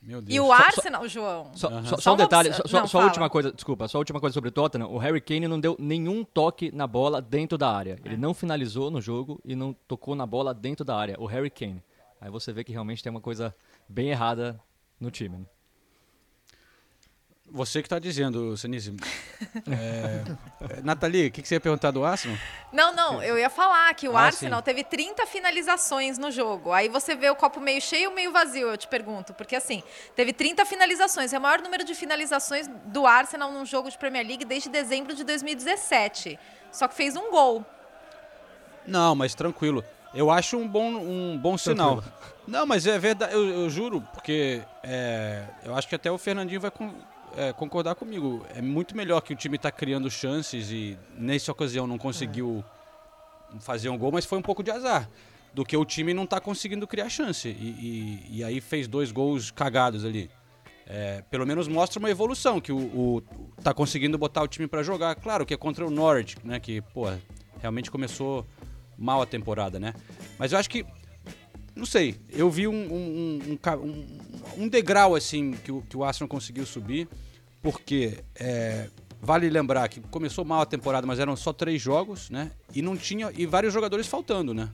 meu Deus. E o Arsenal, João? Só, Aham. só- Só só um detalhe, só, não, só a última coisa, desculpa, só a última coisa sobre o Tottenham. O Harry Kane não deu nenhum toque na bola dentro da área. Ele não finalizou no jogo e não tocou na bola dentro da área. O Harry Kane. Aí você vê que realmente tem uma coisa bem errada no time. né? Você que está dizendo, Senise. É, é, Nathalie, o que, que você ia perguntar do Arsenal? Não, não, eu ia falar que o Ah, Arsenal sim. teve 30 finalizações no jogo. Aí você vê o copo meio cheio ou meio vazio, eu te pergunto. Porque assim, teve 30 finalizações. É o maior número de finalizações do Arsenal num jogo de Premier League desde dezembro de 2017. Só que fez um gol. Não, mas tranquilo. Eu acho um bom, um bom sinal. Não, mas é verdade, eu, eu juro, porque é, eu acho que até o Fernandinho vai con- é, concordar comigo. É muito melhor que o time está criando chances e nessa ocasião não conseguiu fazer um gol, mas foi um pouco de azar. Do que o time não está conseguindo criar chance. E, e- e aí fez dois gols cagados ali. É, pelo menos mostra uma evolução, que o, o- tá conseguindo botar o time para jogar. Claro que é contra o Norwich, né? Que, pô, realmente começou mal a temporada, né? Mas eu acho que, não sei, eu vi um, um, um- um degrau, assim, que o, que o Arsenal conseguiu subir, porque é, Vale lembrar que começou mal a temporada, mas eram só três jogos, né? E não tinha. E vários jogadores faltando, né?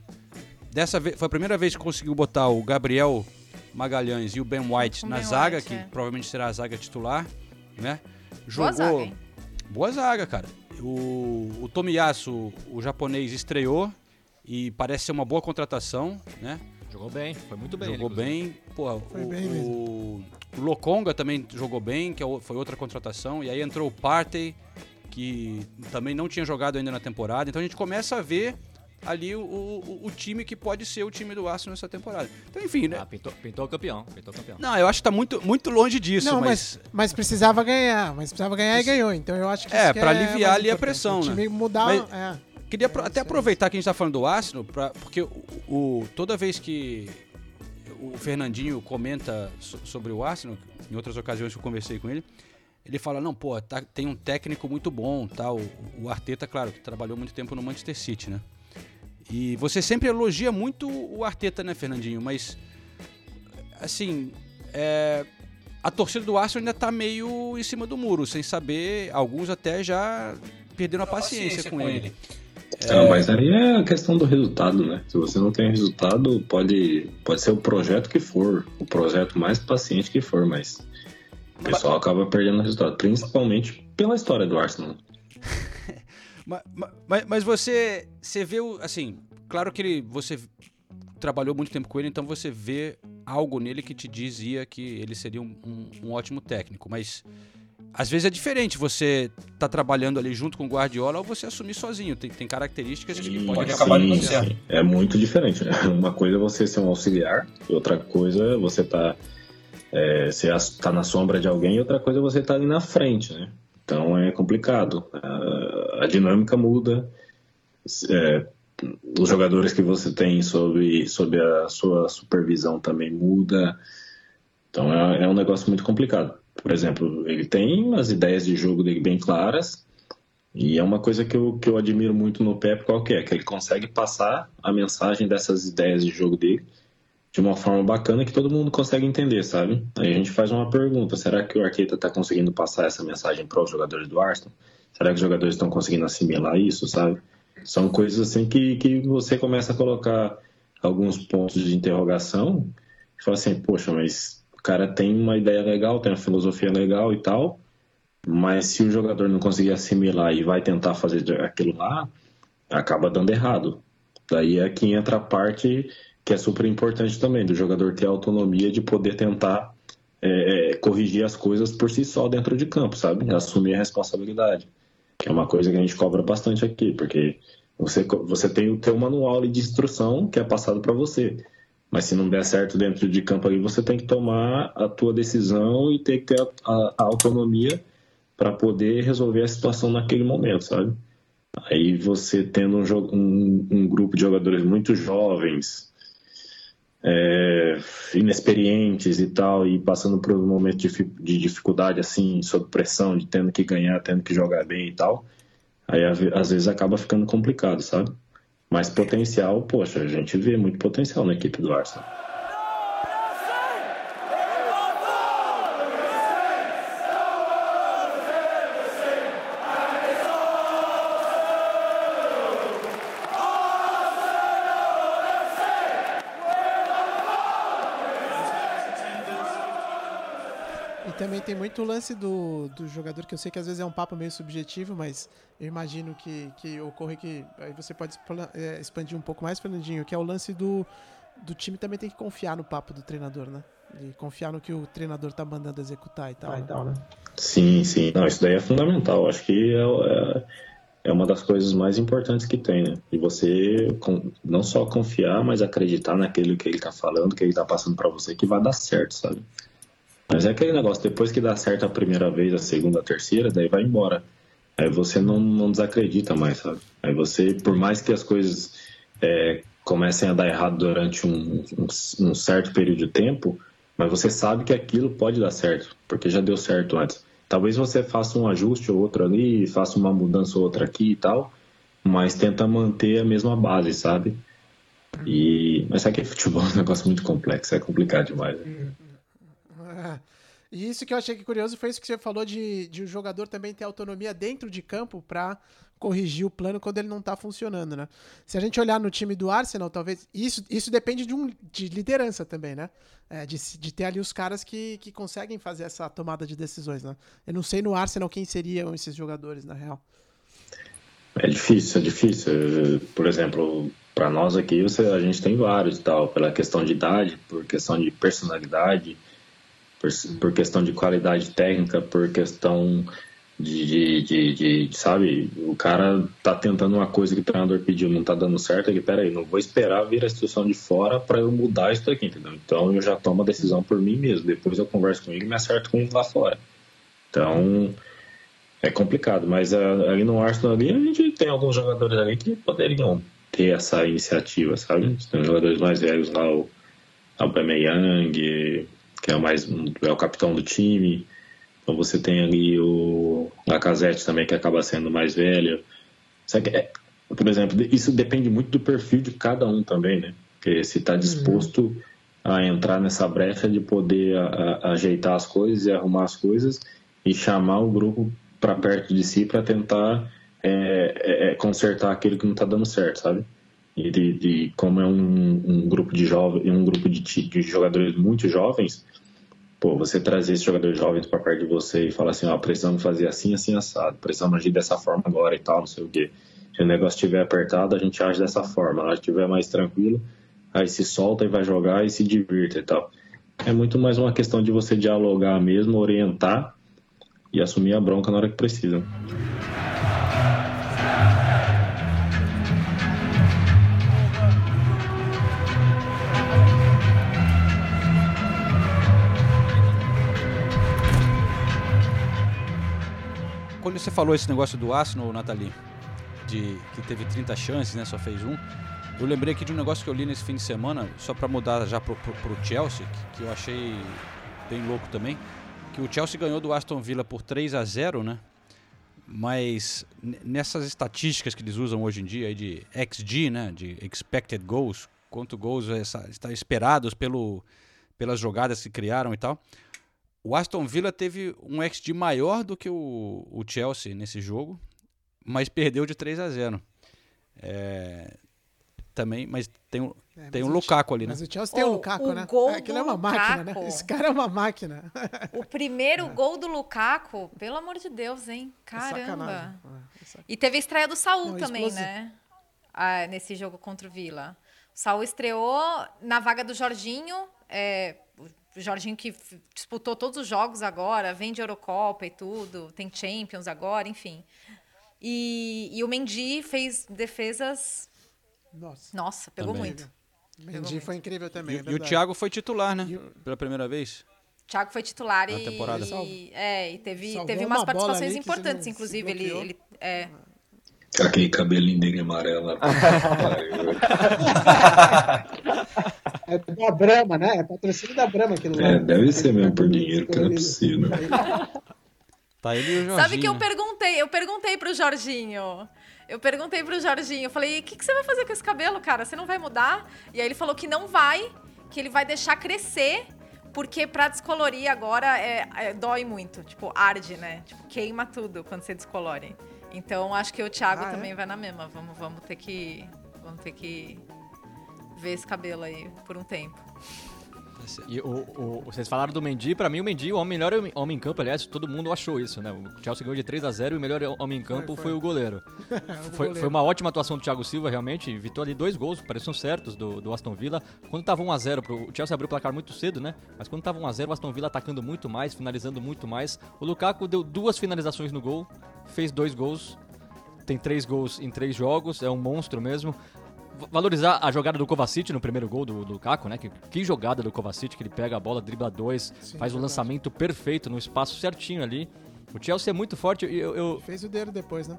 Dessa vez, foi a primeira vez que conseguiu botar o Gabriel Magalhães e o Ben White O na Ben zaga, White, que é. provavelmente será a zaga titular, né? Boa zaga, hein? Boa zaga, cara. O, o Tomiyasu, o japonês, estreou e parece ser uma boa contratação, né? Jogou bem, foi muito bem. jogou ele, bem. Pô, Foi o, bem o, o Lokonga também jogou bem, que é foi outra contratação. E aí entrou o Partey, que também não tinha jogado ainda na temporada. Então a gente começa a ver ali o, o, o time que pode ser o time do Arsenal nessa temporada. Então, enfim, né? Ah, pintou, pintou o campeão, pintou o campeão. Não, eu acho que tá muito, muito longe disso, Não, mas... mas, mas precisava ganhar, mas precisava ganhar e ganhou. Então eu acho que É, isso que pra aliviar ali a pressão, o time né? mudar, Mas- é. Queria até aproveitar que a gente tá falando do Arsenal, pra, porque o, o- toda vez que o Fernandinho comenta so- sobre o Arsenal, em outras ocasiões que eu conversei com ele, ele fala, não, pô, tá- tem um técnico muito bom, tal. O, Arteta, claro, que trabalhou muito tempo no Manchester City, né? E você sempre elogia muito o Arteta, né, Fernandinho? Mas, assim, é, a torcida do Arsenal ainda tá meio em cima do muro, sem saber, alguns até já perderam a paciência, com ele. Não, mas aí é a questão do resultado, né? Se você não tem resultado, pode, pode ser o projeto que for, o projeto mais paciente que for, mas o pessoal acaba perdendo o resultado, principalmente pela história do Arsenal. Ma- ma- Mas, mas você, você vê o. Assim, claro que ele, você trabalhou muito tempo com ele, então você vê algo nele que te dizia que ele seria um, um- um ótimo técnico. Mas às vezes é diferente você tá trabalhando ali junto com o Guardiola ou você assumir sozinho. Tem, tem características que podem acabar Sim, sim. É muito diferente, né? Uma coisa é você ser um auxiliar, e outra coisa é você tá, é, você tá na sombra de alguém, e outra coisa é você tá ali na frente, né? Então é complicado. A, a dinâmica muda, é, os jogadores que você tem sob, sob a sua supervisão também muda. Então é, é um negócio muito complicado. Por exemplo, ele tem as ideias de jogo dele bem claras, e é uma coisa que eu, que eu admiro muito no Pep, qual que é? Que ele consegue passar a mensagem dessas ideias de jogo dele de uma forma bacana que todo mundo consegue entender, sabe? Aí a gente faz uma pergunta, será que o Arteta está conseguindo passar essa mensagem para os jogadores do Arsenal? Será que os jogadores estão conseguindo assimilar isso, sabe? São coisas assim que, que você começa a colocar alguns pontos de interrogação e fala assim, poxa, mas cara tem uma ideia legal, tem uma filosofia legal e tal, mas se o jogador não conseguir assimilar e vai tentar fazer aquilo lá, acaba dando errado. Daí é que entra a parte que é super importante também, do jogador ter a autonomia de poder tentar é, é, corrigir as coisas por si só dentro de campo, sabe? Assumir a responsabilidade. Que é uma coisa que a gente cobra bastante aqui, porque você, você tem o teu manual de instrução que é passado para você. Mas se não der certo dentro de campo ali, você tem que tomar a tua decisão e ter que ter a, a- a autonomia para poder resolver a situação naquele momento, sabe? Aí você tendo um, um- um grupo de jogadores muito jovens, é, inexperientes e tal, e passando por um momento de, de dificuldade, assim, sob pressão, de tendo que ganhar, tendo que jogar bem e tal, aí às vezes acaba ficando complicado, sabe? Mas potencial, poxa, a gente vê muito potencial na equipe do Arsenal. Tem muito o lance do, do jogador, que eu sei que às vezes é um papo meio subjetivo, mas eu imagino que, que ocorre que. Aí você pode é, expandir um pouco mais, Fernandinho, que é o lance do, do time também tem que confiar no papo do treinador, né? E confiar no que o treinador tá mandando executar e tal. né? Sim, sim. Não, isso daí é fundamental. Acho que é, é, é uma das coisas mais importantes que tem, né? E você com- não só confiar, mas acreditar naquilo que ele tá falando, que ele tá passando para você, que vai dar certo, sabe? Mas é aquele negócio, depois que dá certo a primeira vez, a segunda, a terceira, daí vai embora. Aí você não, não desacredita mais, sabe? Aí você, por mais que as coisas é, comecem a dar errado durante um, um, um certo período de tempo, mas você sabe que aquilo pode dar certo, porque já deu certo antes. Talvez você faça um ajuste ou outro ali, faça uma mudança ou outra aqui e tal, mas tenta manter a mesma base, sabe? E... Mas sabe que futebol é um negócio muito complexo, é complicado demais. né? E isso que eu achei que curioso foi isso que você falou de, de o jogador também ter autonomia dentro de campo para corrigir o plano quando ele não tá funcionando, né? Se a gente olhar no time do Arsenal, talvez. Isso, isso depende de, um, de liderança também, né? É, de, de ter ali os caras que, que conseguem fazer essa tomada de decisões, né? Eu não sei no Arsenal quem seriam esses jogadores, na real. É difícil, é difícil. Por exemplo, para nós aqui, você, a gente tem vários tal, pela questão de idade, por questão de personalidade, por, por questão de qualidade técnica, por questão de, de, de, de, sabe, o cara tá tentando uma coisa que o treinador pediu, não tá dando certo, ele, peraí, não vou esperar vir a situação de fora para eu mudar isso aqui, entendeu? Então eu já tomo a decisão por mim mesmo, depois eu converso com ele e me acerto com ele lá fora. Então é complicado, mas uh, ali no Arsenal ali, a gente tem alguns jogadores ali que poderiam ter essa iniciativa, sabe? Tem jogadores mais velhos lá, o Aubameyang, que é o mais é o capitão do time, então você tem ali o Lacazette também, que acaba sendo mais velho. Que, é, por exemplo, isso depende muito do perfil de cada um também, né? Porque se está disposto uhum. a entrar nessa brecha de poder a, a, ajeitar as coisas e arrumar as coisas e chamar o grupo para perto de si para tentar é, é, é, consertar aquilo que não está dando certo, sabe? E de, de como é um, um, grupo de jovens, um grupo de, de jogadores muito jovens, pô, você trazer esses jogadores jovens para perto de você e falar assim, ó, precisamos fazer assim, assim, assado, precisamos agir dessa forma agora e tal, não sei o quê. Se o negócio estiver apertado, a gente age dessa forma. Se estiver mais tranquilo, aí se solta e vai jogar e se divirta e tal. É muito mais uma questão de você dialogar mesmo, orientar e assumir a bronca na hora que precisa. Quando você falou esse negócio do Arsenal, Nathalie, de que teve 30 chances, né, só fez um, eu lembrei aqui de um negócio que eu li nesse fim de semana, só para mudar já pro, pro, pro Chelsea, que, que, eu achei bem louco também, que o Chelsea ganhou do Aston Villa por 3 a 0 né? Mas nessas estatísticas que eles usam hoje em dia, de XG, né, de expected goals, quanto gols está esperados pelo, pelas jogadas que criaram e tal, o Aston Villa teve um XG maior do que o, o Chelsea nesse jogo, mas perdeu de 3 a 0. É, também, mas tem, um, é, tem um Lukaku ali, né? Mas o Chelsea tem o, um Lukaku, né? Gol é, aquilo é uma máquina, né? Esse cara é uma máquina. O primeiro é. gol do Lukaku, pelo amor de Deus, hein? É Caramba. É e teve a estreia do Saul Não, também, explosivo. né? Ah, nesse jogo contra o Villa. O Saul estreou na vaga do Jorginho, é, o Jorginho que disputou todos os jogos agora, vem de Eurocopa e tudo, tem Champions agora, enfim. E, e o Mendy fez defesas. Nossa, Nossa pegou também. muito. O Mendy foi incrível também. E, é e o Thiago foi titular, né? Pela primeira vez. Thiago foi titular Na e, temporada. e, é, e teve, teve umas participações importantes, inclusive. Ele, ele, é, Aquele cabelinho dele amarelo. é da Brahma, né? É patrocínio da Brahma aquilo lá. É, deve ser mesmo por dinheiro, que não é possível. Tá ele e o Jorginho. Sabe que eu perguntei, eu perguntei pro Jorginho. Eu perguntei pro Jorginho, eu falei, o que, que você vai fazer com esse cabelo, cara? Você não vai mudar? E aí ele falou que não vai, que ele vai deixar crescer, porque pra descolorir agora é, é, dói muito. Tipo, arde, né? Tipo, queima tudo quando você descolore. Então acho que o Thiago ah, é? também é? vai na mesma. Vamos, vamos ter que. Vamos ter que ver esse cabelo aí por um tempo. E o, o, vocês falaram do Mendy, pra mim o Mendy, o melhor homem em campo, aliás, todo mundo achou isso, né? O Chelsea ganhou de 3 a 0 e o melhor homem em campo foi, foi. foi o goleiro. foi, goleiro. foi, uma ótima atuação do Thiago Silva, realmente, evitou ali dois gols, pareciam certos do, do Aston Villa. Quando tava 1 a 0 pro, o Chelsea abriu o placar muito cedo, né? Mas quando tava 1 a 0 o Aston Villa atacando muito mais, finalizando muito mais. O Lukaku deu duas finalizações no gol, fez dois gols, tem três gols em três jogos, é um monstro mesmo. Valorizar a jogada do Kovacic no primeiro gol do, do Caco, né? Que, que jogada do Kovacic, que ele pega a bola, dribla dois, Sim, faz o um lançamento perfeito no espaço certinho ali. O Chelsea é muito forte. Eu, eu... Fez o dele depois, né?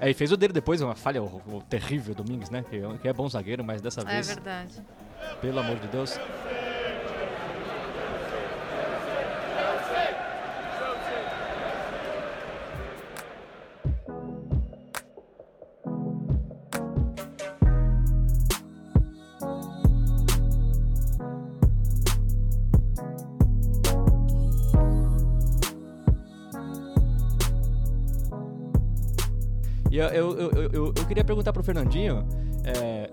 É, e fez o dele depois, uma falha o, o terrível Domingues, né? Que, que, é bom zagueiro, mas dessa é vez. É verdade. Pelo amor de Deus. Eu, eu, eu, eu, queria perguntar pro Fernandinho. É,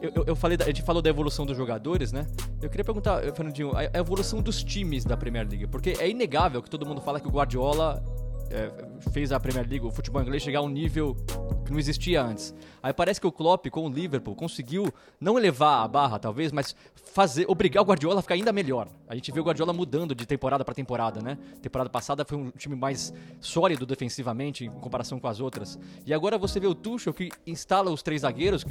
eu, eu, falei, a gente falou da evolução dos jogadores, né? Eu queria perguntar, Fernandinho, a evolução dos times da Premier League, porque é inegável que todo mundo fala que o Guardiola é, fez a Premier League, o futebol inglês, chegar a um nível que não existia antes. Aí parece que o Klopp com o Liverpool conseguiu não elevar a barra, talvez, mas fazer, obrigar o Guardiola a ficar ainda melhor. A gente vê o Guardiola mudando de temporada para temporada, né? Temporada passada foi um time mais sólido defensivamente em comparação com as outras. E agora você vê o Tuchel que instala os três zagueiros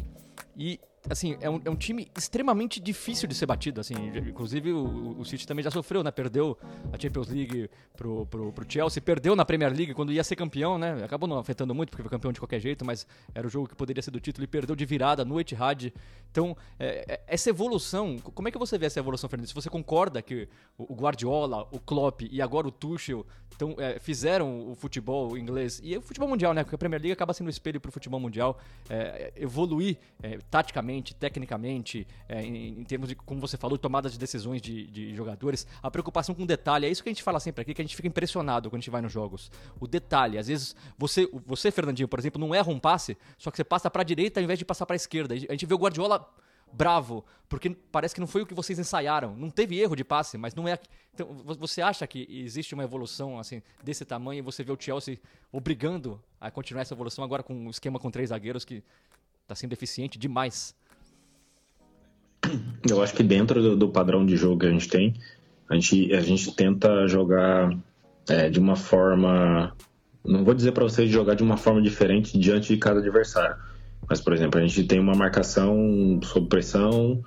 e assim, é um, é um time extremamente difícil de ser batido, assim, inclusive o, o City também já sofreu, né, perdeu a Champions League pro, pro, pro Chelsea, perdeu na Premier League quando ia ser campeão, né, acabou não afetando muito porque foi campeão de qualquer jeito, mas era o jogo que poderia ser do título e perdeu de virada no Etihad, então, é, é, essa evolução, como é que você vê essa evolução, Fernando? Se você concorda que o Guardiola, o Klopp e agora o Tuchel é, fizeram o futebol inglês e o futebol mundial, né? Porque a Premier League acaba sendo um espelho para o futebol mundial é, evoluir é, taticamente, tecnicamente, é, em, em, termos de, como você falou, tomadas de decisões de, de, jogadores. A preocupação com o detalhe, é isso que a gente fala sempre aqui, que a gente fica impressionado quando a gente vai nos jogos. O detalhe, às vezes, você, você Fernandinho, por exemplo, não erra um passe, só que você passa para a direita ao invés de passar para a esquerda. A gente vê o Guardiola bravo, porque parece que não foi o que vocês ensaiaram. Não teve erro de passe, mas não é. Então, você acha que existe uma evolução assim desse tamanho e você vê o Chelsea obrigando a continuar essa evolução agora com um esquema com três zagueiros que está sendo eficiente demais? Eu acho que dentro do, do, padrão de jogo que a gente tem, a gente, a gente tenta jogar é, de uma forma. Não vou dizer para vocês jogar de uma forma diferente diante de cada adversário mas, por exemplo, a gente tem uma marcação sob pressão,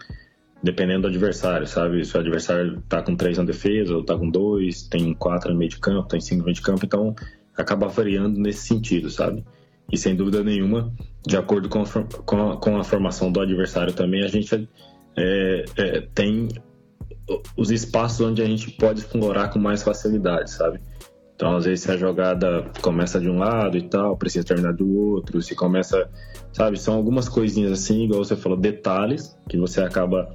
dependendo do adversário, sabe? Se o adversário tá com três na defesa, ou tá com dois, tem quatro no meio de campo, tem cinco no meio de campo, então acaba variando nesse sentido, sabe? E sem dúvida nenhuma, de acordo com a, com a, com a formação do adversário também, a gente é, é, tem os espaços onde a gente pode explorar com mais facilidade, sabe? Então, às vezes, se a jogada começa de um lado e tal, precisa terminar do outro, se começa, sabe? São algumas coisinhas assim, igual você falou, detalhes que você acaba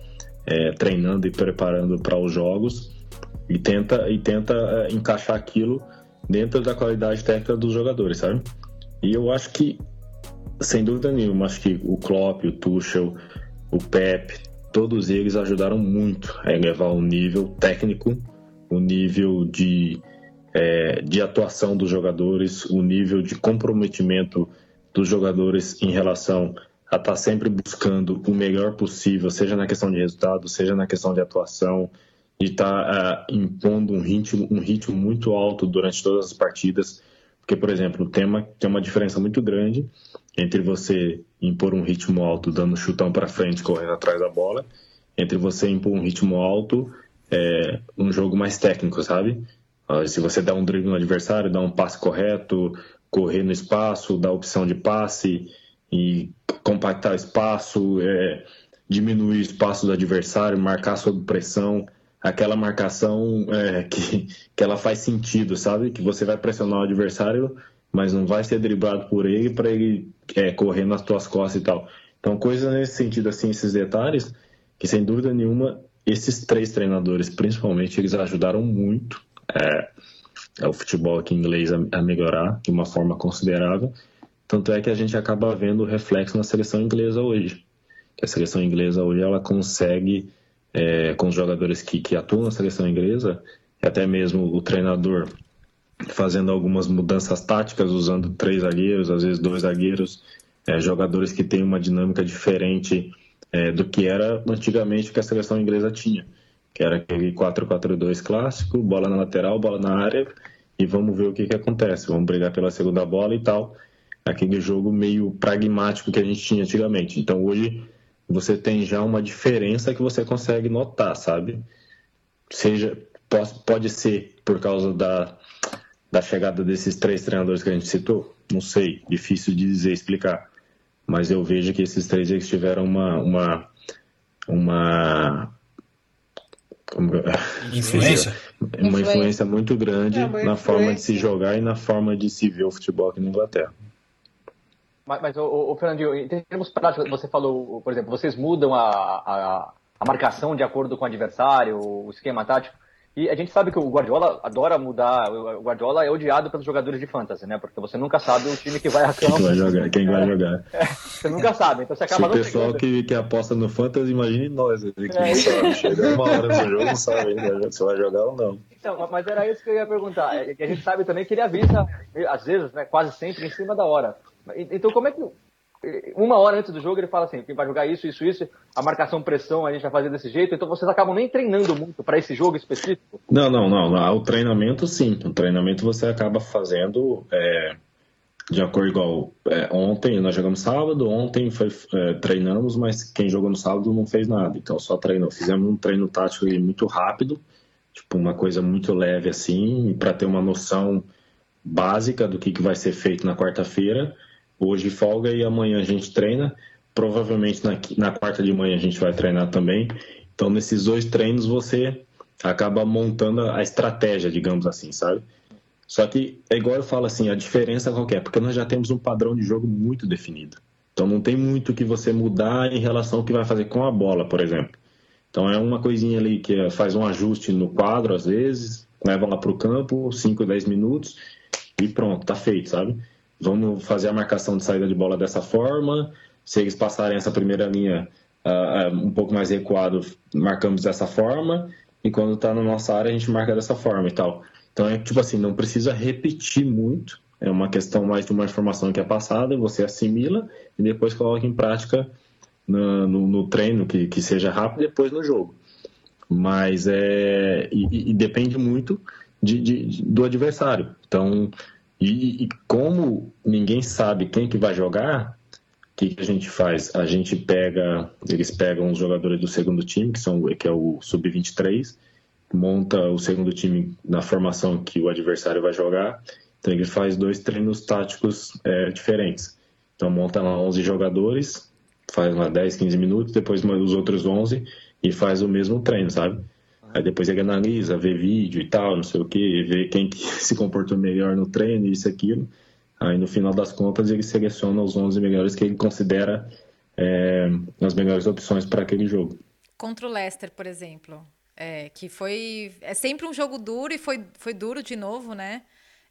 é, treinando e preparando para os jogos e tenta, e tenta é, encaixar aquilo dentro da qualidade técnica dos jogadores, sabe? E eu acho que, sem dúvida nenhuma, acho que o Klopp, o Tuchel, o Pep, todos eles ajudaram muito a elevar o nível técnico, o nível de é, de atuação dos jogadores, o nível de comprometimento dos jogadores em relação a estar tá sempre buscando o melhor possível, seja na questão de resultado, seja na questão de atuação, de estar tá, uh, impondo um ritmo, um ritmo muito alto durante todas as partidas. Porque, por exemplo, tem uma, tem uma diferença muito grande entre você impor um ritmo alto dando chutão para frente, correndo atrás da bola, entre você impor um ritmo alto, é, um jogo mais técnico, sabe? Se você dá um drible no adversário, dá um passe correto, correr no espaço, dar opção de passe e compactar o espaço, é, diminuir o espaço do adversário, marcar sob pressão, aquela marcação é, que, que ela faz sentido, sabe? Que você vai pressionar o adversário, mas não vai ser driblado por ele para ele é, correr nas tuas costas e tal. Então, coisa nesse sentido, assim, esses detalhes, que sem dúvida nenhuma, esses três treinadores, principalmente, eles ajudaram muito é, é o futebol aqui inglês a, a, melhorar de uma forma considerável. Tanto é que a gente acaba vendo o reflexo na seleção inglesa hoje. A seleção inglesa hoje ela consegue, é, com os jogadores que, que atuam na seleção inglesa, e até mesmo o treinador fazendo algumas mudanças táticas, usando três zagueiros, às vezes dois zagueiros, é, jogadores que têm uma dinâmica diferente é, do que era antigamente que a seleção inglesa tinha que era aquele 4-4-2 clássico, bola na lateral, bola na área, e vamos ver o que, que acontece. Vamos brigar pela segunda bola e tal. Aquele jogo meio pragmático que a gente tinha antigamente. Então hoje você tem já uma diferença que você consegue notar, sabe? Seja, pode ser por causa da, da chegada desses três treinadores que a gente citou, não sei, difícil de dizer, explicar. Mas eu vejo que esses três eles tiveram uma, uma, uma influência? Uma influência muito grande é, na influência. forma de se jogar e na forma de se ver o futebol aqui na Inglaterra. Mas, mas o, o Fernandinho, em termos práticos, você falou, por exemplo, vocês mudam a, a, a marcação de acordo com o adversário, o esquema tático. E a gente sabe que o Guardiola adora mudar. O Guardiola é odiado pelos jogadores de fantasy, né? Porque você nunca sabe o time que vai a campo. Quem vai jogar? Quem vai jogar? É, você nunca sabe, então você acaba Se o não pessoal chegando. que, que aposta no fantasy, imagine nós. Que É, não sabe. Chega uma hora no jogo, não sabe ainda se vai jogar ou não. Então, mas era isso que eu ia perguntar. É que a gente sabe também que ele avisa, às vezes, né, quase sempre, em cima da hora. Então, como é que. Uma hora antes do jogo ele fala assim: quem vai jogar isso, isso, isso, a marcação pressão a gente vai fazer desse jeito, então vocês acabam nem treinando muito para esse jogo específico? Não, não, não. O treinamento, sim. O treinamento você acaba fazendo é, de acordo igual. é, ontem nós jogamos sábado, ontem foi, é, treinamos, mas quem jogou no sábado não fez nada. Então só treinou. Fizemos um treino tático muito rápido, tipo uma coisa muito leve assim, para ter uma noção básica do que, que vai ser feito na quarta-feira. Hoje folga e amanhã a gente treina. Provavelmente na, na quarta de manhã a gente vai treinar também. Então, nesses dois treinos, você acaba montando a estratégia, digamos assim, sabe? Só que é igual eu falo assim, a diferença qual é? Porque nós já temos um padrão de jogo muito definido. Então não tem muito que você mudar em relação ao que vai fazer com a bola, por exemplo. Então é uma coisinha ali que é- faz um ajuste no quadro às vezes, leva lá para o campo, 5, 10 minutos e pronto, tá feito, sabe? Vamos fazer a marcação de saída de bola dessa forma. Se eles passarem essa primeira linha ah, um pouco mais recuado, marcamos dessa forma. E quando tá na nossa área, a gente marca dessa forma e tal. Então é tipo assim, não precisa repetir muito. É uma questão mais de uma informação que é passada, você assimila e depois coloca em prática na- no, no treino, que, que seja rápido, e depois no jogo. Mas é. E, e- depende muito de- de- do adversário. Então, e, e como ninguém sabe quem que vai jogar, o que, que a gente faz? A gente pega, eles pegam os jogadores do segundo time, que, são, que é o sub-23, monta o segundo time na formação que o adversário vai jogar. Então ele faz dois treinos táticos é, diferentes. Então monta lá 11 jogadores, faz lá 10, 15 minutos, depois os outros 11 e faz o mesmo treino, sabe? Aí depois ele analisa, vê vídeo e tal, não sei o que, vê quem que se comportou melhor no treino, isso e aquilo. Aí no final das contas ele seleciona os 11 melhores que ele considera é, as melhores opções para aquele jogo. Contra o Leicester, por exemplo. É, que foi. É sempre um jogo duro e foi, foi duro de novo, né?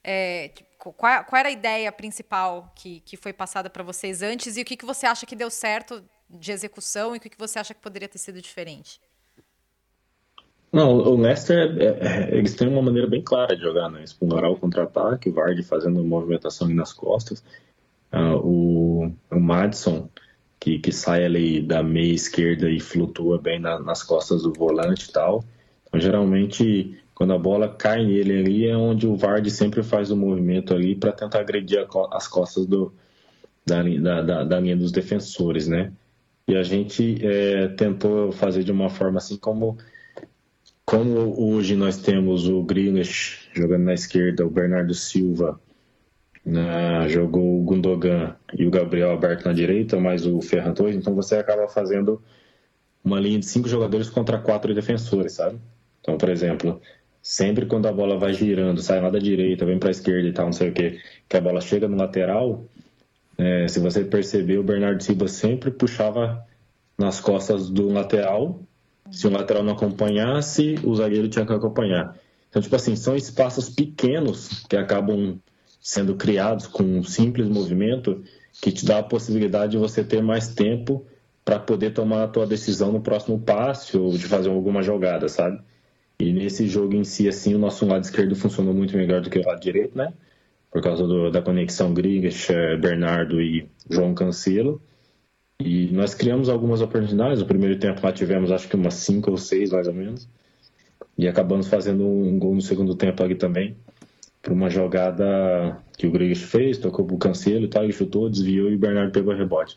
É, tipo, qual, qual era a ideia principal que, que foi passada para vocês antes e o que, que você acha que deu certo de execução e o que, que você acha que poderia ter sido diferente? Não, o Leicester, é, é, eles têm uma maneira bem clara de jogar, né? O contra-ataque, o Vardy fazendo movimentação ali nas costas, Ah, o, o Madison, que, que sai ali da meia esquerda e flutua bem na- nas costas do volante e tal. Então, geralmente, quando a bola cai nele ali, é onde o Vardy sempre faz o movimento ali para tentar agredir as costas do, da, da, da, da linha dos defensores, né? E a gente é, tentou fazer de uma forma assim como como hoje nós temos o Grealish jogando na esquerda, o Bernardo Silva né, jogou o Gundogan e o Gabriel aberto na direita, mais o Ferran Torres, então você acaba fazendo uma linha de cinco jogadores contra quatro defensores, sabe? Então, por exemplo, sempre quando a bola vai girando, sai lá da direita, vem para a esquerda e tal, não sei o que, que a bola chega no lateral, é, se você perceber, o Bernardo Silva sempre puxava nas costas do lateral se o lateral não acompanhasse, o zagueiro tinha que acompanhar. Então, tipo assim, são espaços pequenos que acabam sendo criados com um simples movimento que te dá a possibilidade de você ter mais tempo para poder tomar a tua decisão no próximo passe ou de fazer alguma jogada, sabe? E nesse jogo em si, assim, o nosso lado esquerdo funcionou muito melhor do que o lado direito, né? Por causa do- da conexão Grigas, eh, Bernardo e João Cancelo. E nós criamos algumas oportunidades. No primeiro tempo lá tivemos acho que umas cinco ou seis, mais ou menos. E acabamos fazendo um gol no segundo tempo ali também. Por uma jogada que o Gregas fez, tocou pro Cancelo e tal, ele chutou, desviou e o Bernardo pegou o rebote.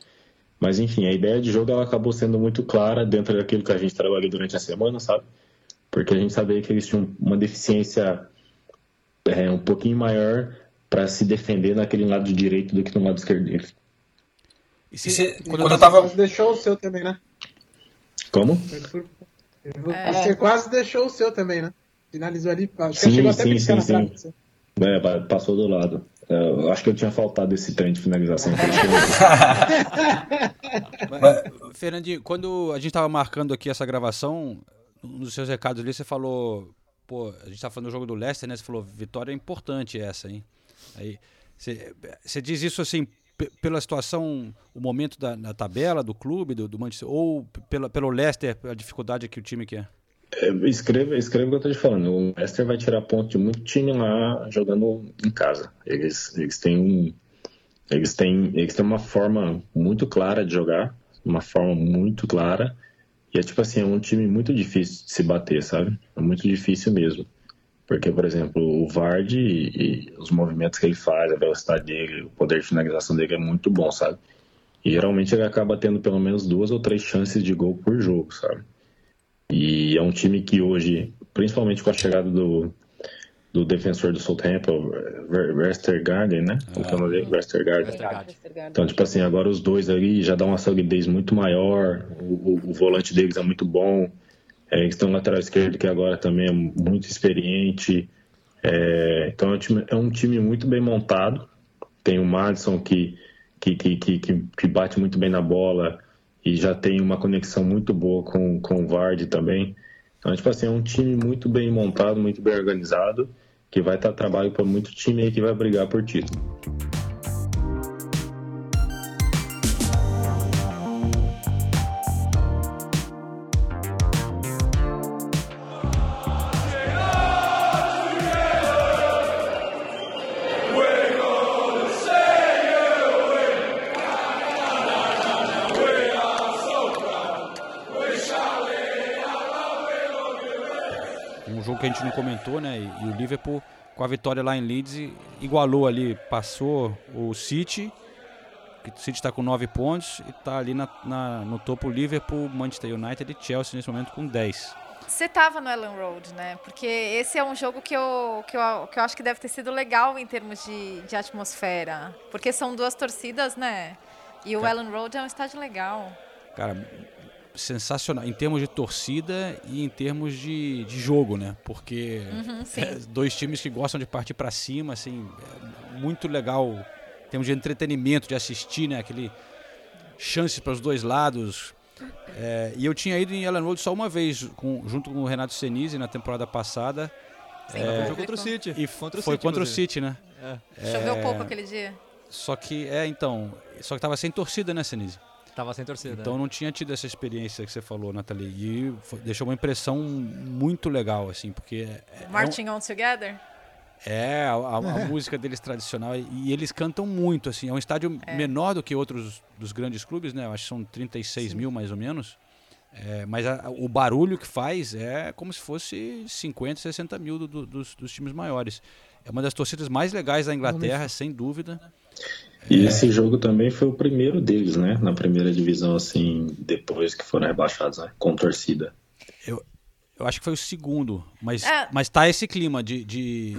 Mas enfim, a ideia de jogo ela acabou sendo muito clara dentro daquilo que a gente trabalhou durante a semana, sabe? Porque a gente sabia que eles tinham uma deficiência é, um pouquinho maior para se defender naquele lado direito do que no lado esquerdo. E E se- quando quando eu tava. Quase deixou o seu também, né? Como? Você quase deixou o seu também, né? Finalizou ali. Acho que Sim, chegou até a sim, sim, sim. assim. É, passou do lado. É, eu acho que eu tinha faltado esse trem de finalização. Mas, Fernandinho, quando a gente estava marcando aqui essa gravação, um dos seus recados ali, você falou pô, a gente tá falando do jogo do Leicester, né? Você falou, vitória importante essa, hein? Aí, você diz isso assim, pela situação, o momento da, da tabela do clube, do, do Manchester, ou pela, pelo Leicester, a dificuldade que o time quer? É, escreva, escreva o que eu tô te falando. O Leicester vai tirar ponto de muito time lá jogando em casa. Eles, eles têm eles têm, eles têm uma forma muito clara de jogar, uma forma muito clara. E é tipo assim, é um time muito difícil de se bater, sabe? É muito difícil mesmo. Porque, por exemplo, o Vardy e, e os movimentos que ele faz, a velocidade dele, o poder de finalização dele é muito bom, sabe? E geralmente ele acaba tendo pelo menos duas ou três chances de gol por jogo, sabe? E é um time que hoje, principalmente com a chegada do, do defensor do Southampton, Westergaard, né? Como é o nome dele? Westergaard. Então, tipo assim, agora os dois ali já dão uma solidez muito maior, o, o, o volante deles é muito bom, é, eles têm um lateral esquerdo que agora também é muito experiente, é, então é um, time, é um, time, muito bem montado, tem o Madison que, que, que, que, que bate muito bem na bola e já tem uma conexão muito boa com, com o Vardy também, então, tipo assim, é um time muito bem montado, muito bem organizado, que vai estar trabalho para muito time que vai brigar por título. Que a gente não comentou, né? E, e o Liverpool, com a vitória lá em Leeds, igualou ali, passou o City. O City está com 9 pontos e está ali na, na, no topo Liverpool, Manchester United e Chelsea nesse momento com 10. Você estava no Ellen Road, né? Porque esse é um jogo que eu, que eu, que eu acho que deve ter sido legal em termos de, de atmosfera. Porque são duas torcidas, né? E o Ellen Road é um estádio legal. Cara, sensacional em termos de torcida e em termos de, de jogo, né? Porque uhum, é, dois times que gostam de partir para cima, assim, é muito legal em termos de entretenimento, de assistir, né? Aquele chances para os dois lados. É, e eu tinha ido em Ellen Road só uma vez, com, junto com o Renato Senise na temporada passada. Sim, é, foi contra o City. E contra o foi City, contra o City, né? É. Choveu pouco aquele dia. Só que, é, então, só que tava sem torcida, né, Senise? Tava sem torcida. Então é. não tinha tido essa experiência que você falou, Nathalie. E foi, deixou uma impressão muito legal, assim, porque. É, Marching é um, On Together? É, a, a, a música deles tradicional. E eles cantam muito, assim. É um estádio é. menor do que outros dos grandes clubes, né? Eu acho que são 36 Sim. mil mais ou menos. É, mas a, o barulho que faz é como se fosse 50, 60 mil do, do, dos, dos times maiores. É uma das torcidas mais legais da Inglaterra, sem dúvida. E esse jogo também foi o primeiro deles, né? Na primeira divisão, assim, depois que foram rebaixados, né? Com torcida. Eu, eu acho que foi o segundo, mas, é. mas tá esse clima de, de.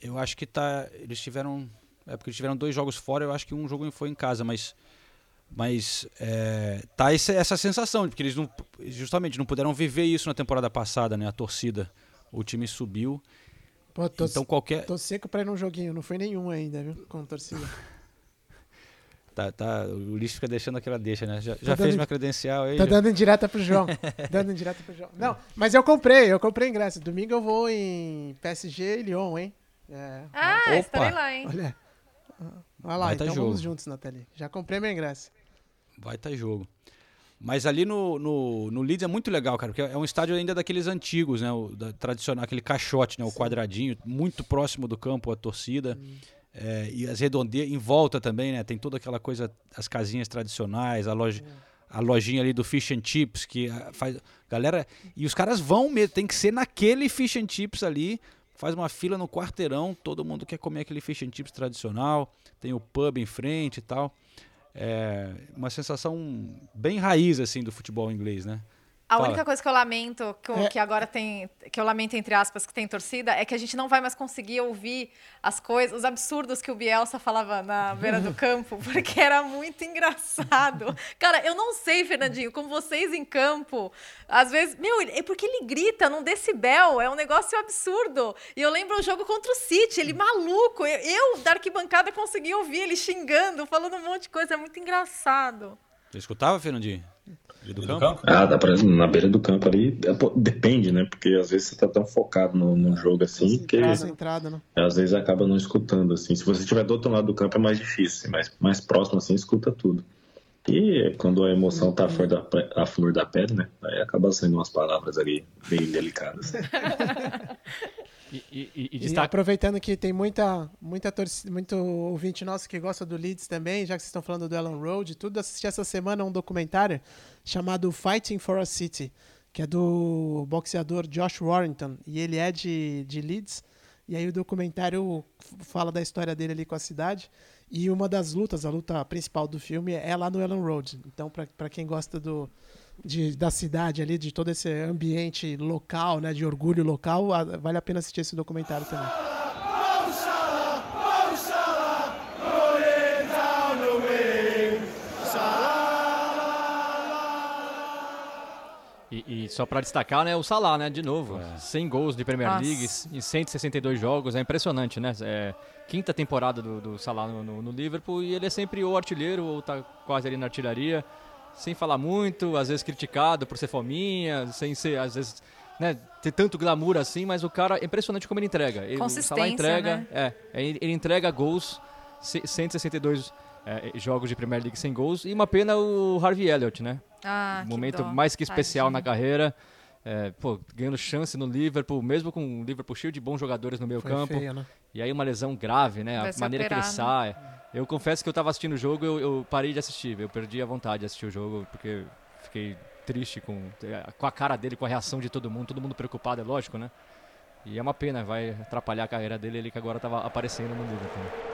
Eu acho que tá. Eles tiveram. É porque eles tiveram dois jogos fora, eu acho que um jogo foi em casa, mas. Mas é, tá essa, essa sensação, porque eles não, justamente não puderam viver isso na temporada passada, né? A torcida. O time subiu. Pô, tô, então qualquer. Tô seco pra ir num joguinho, não foi nenhum ainda, viu? Com torcida. Tá, tá, o lixo fica deixando aquela deixa, né? Já, tá já fez minha credencial aí? Tá já... dando indireta pro João. dando indireta pro João. Não, mas eu comprei, eu comprei ingresso. Domingo eu vou em PSG e Lyon, hein? É, ah, Opa. estarei lá, hein? Olha. Olha lá, Vai tá então jogo. vamos juntos, Nathalie. Já comprei meu ingresso. Vai estar tá jogo. Mas ali no, no, no Leeds é muito legal, cara, porque é um estádio ainda daqueles antigos, né? O da, tradicional, aquele caixote, né? O Sim. quadradinho, muito próximo do campo, a torcida. Hum. É, e as redondezas em volta também, né? Tem toda aquela coisa, as casinhas tradicionais, a loja, a lojinha ali do fish and chips que ah, faz galera e os caras vão mesmo, tem que ser naquele fish and chips ali. Faz uma fila no quarteirão, todo mundo quer comer aquele fish and chips tradicional. Tem o pub em frente e tal. É uma sensação bem raiz assim do futebol inglês, né? A Fala. única coisa que eu lamento, que, é. que, agora tem, que eu lamento entre aspas, que tem torcida, é que a gente não vai mais conseguir ouvir as coisas, os absurdos que o Bielsa falava na beira do campo, porque era muito engraçado. Cara, eu não sei, Fernandinho, como vocês em campo, às vezes, meu, é porque ele grita num decibel, é um negócio absurdo. E eu lembro o jogo contra o City, ele maluco, eu, eu da arquibancada consegui ouvir ele xingando, falando um monte de coisa, é muito engraçado. Você escutava, Fernandinho? Do campo? Ah, dá pra, na beira do campo ali, é, depende, né? Porque às vezes você tá tão focado no, no jogo assim que Concentrado, né? às vezes acaba não escutando, assim. Se você estiver do outro lado do campo é mais difícil, mas mais próximo assim, escuta tudo. E quando a emoção tá da, flor da pele, né? Aí acaba sendo umas palavras ali bem delicadas. E, e- e- e E destaca. aproveitando que tem muita, muita torcida, muito ouvinte nosso que gosta do Leeds também, já que vocês estão falando do Ellen Road tudo, assisti essa semana um documentário chamado Fighting for a City, que é do boxeador Josh Warrington, e ele é de, de Leeds. E aí o documentário fala da história dele ali com a cidade. E uma das lutas, a luta principal do filme, é lá no Ellen Road. Então, para quem gosta do, de, da cidade ali, de todo esse ambiente local, né, de orgulho local, vale a pena assistir esse documentário também. E, e só pra destacar, né, o Salah, né, de novo. 100 gols de Premier Nossa. League em 162 jogos, é impressionante, né? É quinta temporada do, do Salah no, no- no Liverpool e ele é sempre ou artilheiro ou tá quase ali na artilharia, sem falar muito, às vezes criticado por ser fominha, sem ser, às vezes, né, ter tanto glamour assim, mas o cara, é impressionante como ele entrega. Ele, Consistência, entrega, né? é, ele, ele entrega gols, ce- 162 é, jogos de Premier League sem gols, e uma pena o Harvey Elliott, né? Ah, que momento dó. mais que especial na Tadinho. carreira. É, pô, ganhando chance no Liverpool, mesmo com o Liverpool cheio de bons jogadores no meio Foi campo. feio, né? E aí uma lesão grave, né? Vai a maneira que ele operado. sai. Eu confesso que eu tava assistindo o jogo, eu, eu parei de assistir. Eu perdi a vontade de assistir o jogo, porque fiquei triste com, com a cara dele, com a reação de todo mundo. Todo mundo preocupado, é lógico, né? E é uma pena, vai atrapalhar a carreira dele, ele que agora tava aparecendo no Liverpool. jogou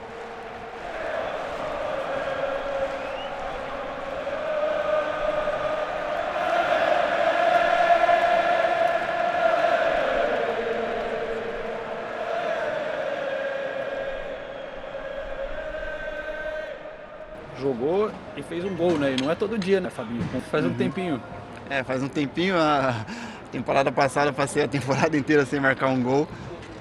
e fez um gol, né? E não é todo dia, né, Fabinho? Faz um tempinho. É, faz um tempinho, a temporada passada eu passei a temporada inteira sem marcar um gol.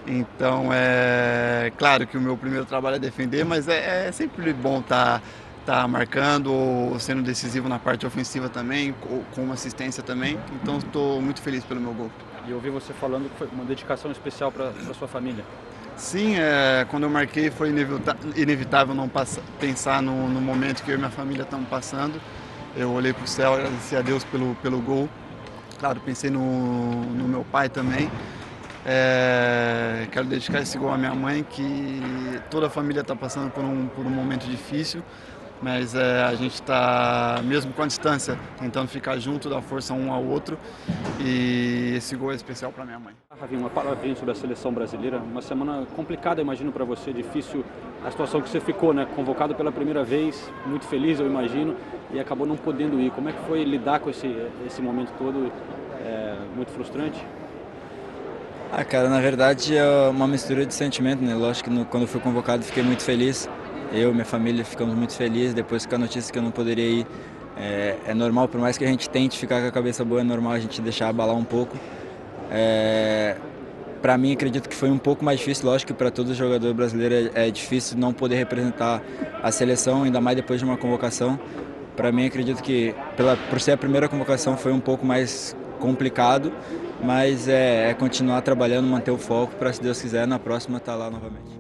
Então é claro que o meu primeiro trabalho é defender, mas é, é sempre bom estar tá, marcando ou sendo decisivo na parte ofensiva também, com, com uma assistência também. Então estou muito feliz pelo meu gol. E eu ouvi você falando que foi uma dedicação especial para sua família. Sim, é, quando eu marquei foi inevitável não passa- pensar no, no momento que eu e minha família estamos passando. Eu olhei para o céu, agradeci a Deus pelo, pelo gol. Claro, pensei no, no meu pai também. É, quero dedicar esse gol à minha mãe, que toda a família está passando por um, por um momento difícil, mas é, a gente está, mesmo com a distância, tentando ficar junto, dar força um ao outro. E esse gol é especial para minha mãe. Ravinho, uma palavrinha sobre a seleção brasileira. Uma semana complicada, imagino, para você, difícil a situação que você ficou, né? Convocado pela primeira vez, muito feliz, eu imagino, e acabou não podendo ir. Como é que foi lidar com esse, esse momento todo? É, muito frustrante? Ah, cara, na verdade é uma mistura de sentimento, né? Lógico que no- quando eu fui convocado fiquei muito feliz. Eu e minha família ficamos muito felizes. Depois com a notícia que eu não poderia ir, é, é normal, por mais que a gente tente ficar com a cabeça boa, é normal a gente deixar abalar um pouco. É, para mim, acredito que foi um pouco mais difícil. Lógico que para todo jogador brasileiro é, é difícil não poder representar a seleção, ainda mais depois de uma convocação. Para mim, acredito que pela, por ser a primeira convocação foi um pouco mais complicado, mas é, é continuar trabalhando, manter o foco para, se Deus quiser, na próxima estar lá novamente.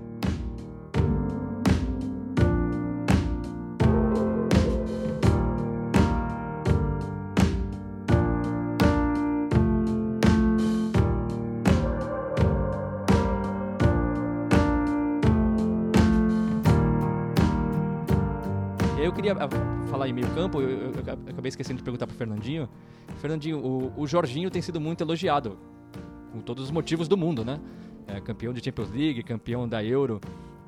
Em meio campo, eu, eu- eu acabei esquecendo de perguntar pro Fernandinho. Fernandinho, o, o Jorginho tem sido muito elogiado, com todos os motivos do mundo, né? É, campeão de Champions League, campeão da Euro,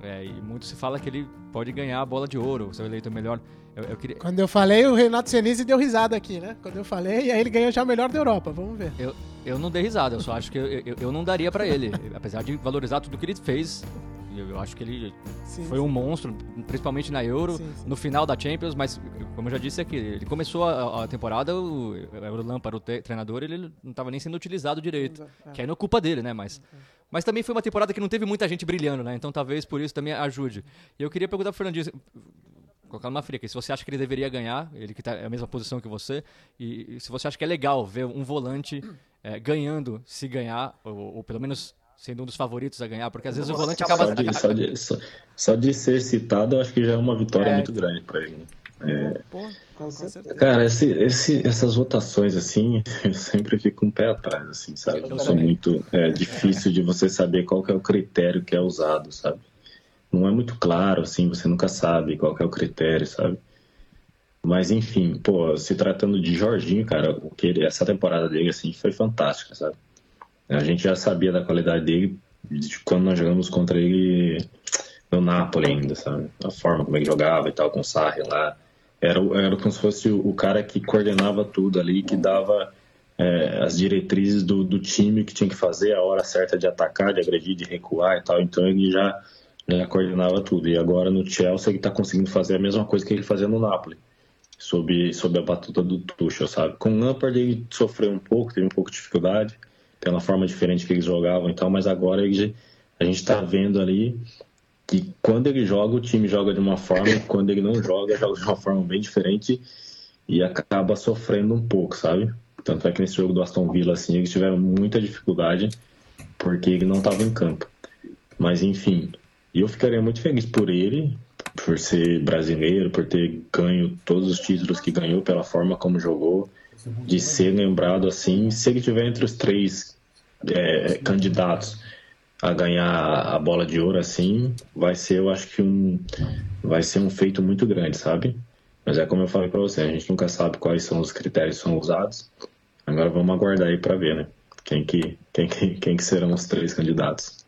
é, e muito se fala que ele pode ganhar a bola de ouro, ser eleito o melhor. Eu, eu queria... Quando eu falei, o Renato Senise deu risada aqui, né? Quando eu falei, aí ele ganhou já o melhor da Europa. Vamos ver. Eu, eu não dei risada, eu só acho que eu, eu, eu não daria pra ele. Apesar de valorizar tudo que ele fez, eu, acho que ele Sim, foi um monstro, principalmente na Euro, Sim, sim. no final da Champions, mas como eu já disse aqui, ele começou a, a temporada, o, o Lampard, o treinador, ele não estava nem sendo utilizado direito. É. Que aí não é culpa dele, né? Mas, mas também foi uma temporada que não teve muita gente brilhando, né? Então talvez por isso também ajude. E eu queria perguntar pro Fernandinho, colocar numa fria. Se você acha que ele deveria ganhar, ele que tá é a mesma posição que você, e, e se você acha que é legal ver um volante é, ganhando, se ganhar, ou, ou, pelo menos sendo um dos favoritos a ganhar, porque às vezes Nossa, o volante acaba... Só de, só, de, só, só de, ser citado, eu acho que já é uma vitória é. muito grande para ele. É, cara, esse, esse, essas votações assim, eu sempre fico um pé atrás, assim, sabe? Eu sou muito é, difícil de você saber qual é o critério que é usado, sabe? Não é muito claro, assim, você nunca sabe qual é o critério, sabe? Mas enfim, pô, se tratando de Jorginho, cara, o que ele, essa temporada dele assim foi fantástica, sabe? A gente já sabia da qualidade dele de quando nós jogamos contra ele no Napoli ainda, sabe? A forma como ele jogava e tal, com o Sarri lá. Era, era como se fosse o, cara que coordenava tudo ali, que dava é, as diretrizes do, do time que tinha que fazer, a hora certa de atacar, de agredir, de recuar e tal. Então ele já, coordenava tudo. E agora no Chelsea ele está conseguindo fazer a mesma coisa que ele fazia no Napoli, sob, sob a batuta do Tuchel, sabe? Com o Lampard ele sofreu um pouco, teve um pouco de dificuldade, pela forma diferente que eles jogavam e tal, mas agora ele, a gente está vendo ali que quando ele joga, o time joga de uma forma, quando ele não joga, joga de uma forma bem diferente e acaba sofrendo um pouco, sabe? Tanto é que nesse jogo do Aston Villa, assim, eles tiveram muita dificuldade porque ele não estava em campo. Mas enfim, eu ficaria muito feliz por ele, por ser brasileiro, por ter ganho todos os títulos que ganhou, pela forma como jogou, de ser lembrado assim. Se ele tiver entre os três é, candidatos a ganhar a bola de ouro assim, vai ser, eu acho que um vai ser um feito muito grande, sabe? Mas é como eu falei para você, a gente nunca sabe quais são os critérios que são usados. Agora vamos aguardar aí para ver, né? Quem que, quem, quem, quem que serão os três candidatos.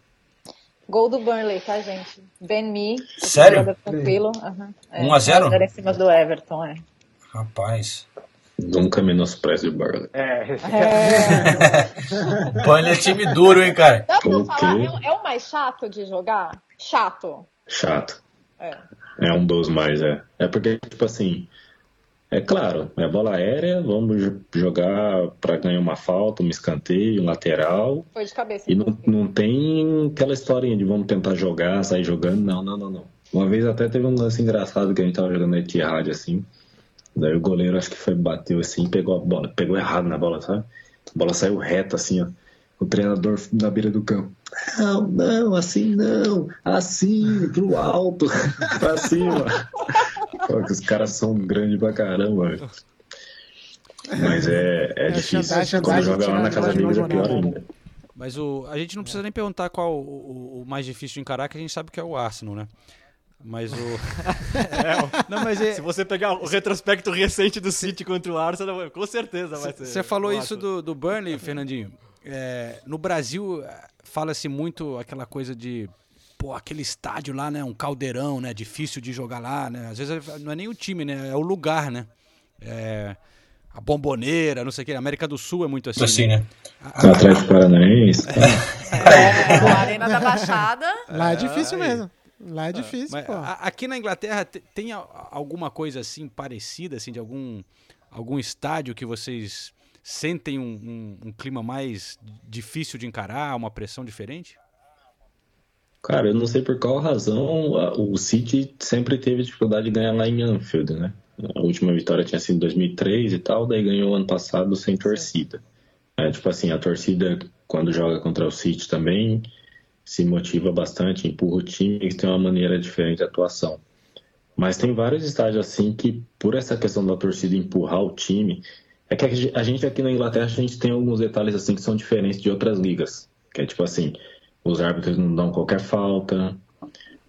Gol do Burnley, tá, gente? Ben Me. Sério? Tranquilo. Uhum. É, 1x0? 1x0 em cima do Everton, é. Rapaz. Nunca menospreze o Burnley. É. é. Burnley é time duro, hein, cara? Dá pra falar? É, é, o mais chato de jogar? Chato. Chato. É. É um dos mais, é. É porque, tipo assim, é claro, é bola aérea, vamos jogar para ganhar uma falta, um escanteio, um lateral. Foi de cabeça. E não, não tem aquela historinha de vamos tentar jogar, sair jogando. Não, não, não, não. Uma vez até teve um lance engraçado que a gente tava jogando na Etihad, assim. Daí o goleiro acho que foi, bateu assim, pegou a bola, pegou errado na bola, sabe? A bola saiu reta assim, ó. O treinador na beira do campo. Não, não, assim não. Assim, pro alto, pra cima. Pô, os caras são grandes pra caramba. Mas é, é, é difícil. Quando joga lá na casa amigos é pior ainda. Mas o, a gente não precisa nem perguntar qual o, o, mais difícil de encarar, que a gente sabe que é o Arsenal, né? Mas o. é, não, mas é... Se você pegar o retrospecto recente do City contra o Arsenal, com certeza vai ser. Você falou isso do, do Burnley, Fernandinho. É, no Brasil, fala-se muito aquela coisa de. Pô, aquele estádio lá, né? Um caldeirão, né? Difícil de jogar lá, né? Às vezes não é nem o time, né? É o lugar, né? É, a bomboneira, não sei o que. A América do Sul é muito assim. Assim, né? O Atlético Paranaense. É, a Arena da Baixada. Lá é difícil mesmo. Lá é difícil, Mas, pô. Aqui na Inglaterra tem alguma coisa assim parecida, assim, de algum, algum estádio que vocês sentem um, um, um clima mais difícil de encarar, uma pressão diferente? Cara, eu não sei por qual razão o City sempre teve dificuldade de ganhar lá em Anfield, né? A última vitória tinha sido em 2003 e tal, daí ganhou ano passado sem torcida. É, tipo assim, a torcida, quando joga contra o City também, se motiva bastante, empurra o time e tem uma maneira diferente de atuação. Mas tem vários estádios assim que, por essa questão da torcida empurrar o time, é que a gente aqui na Inglaterra a gente tem alguns detalhes assim que são diferentes de outras ligas. Que é tipo assim, os árbitros não dão qualquer falta.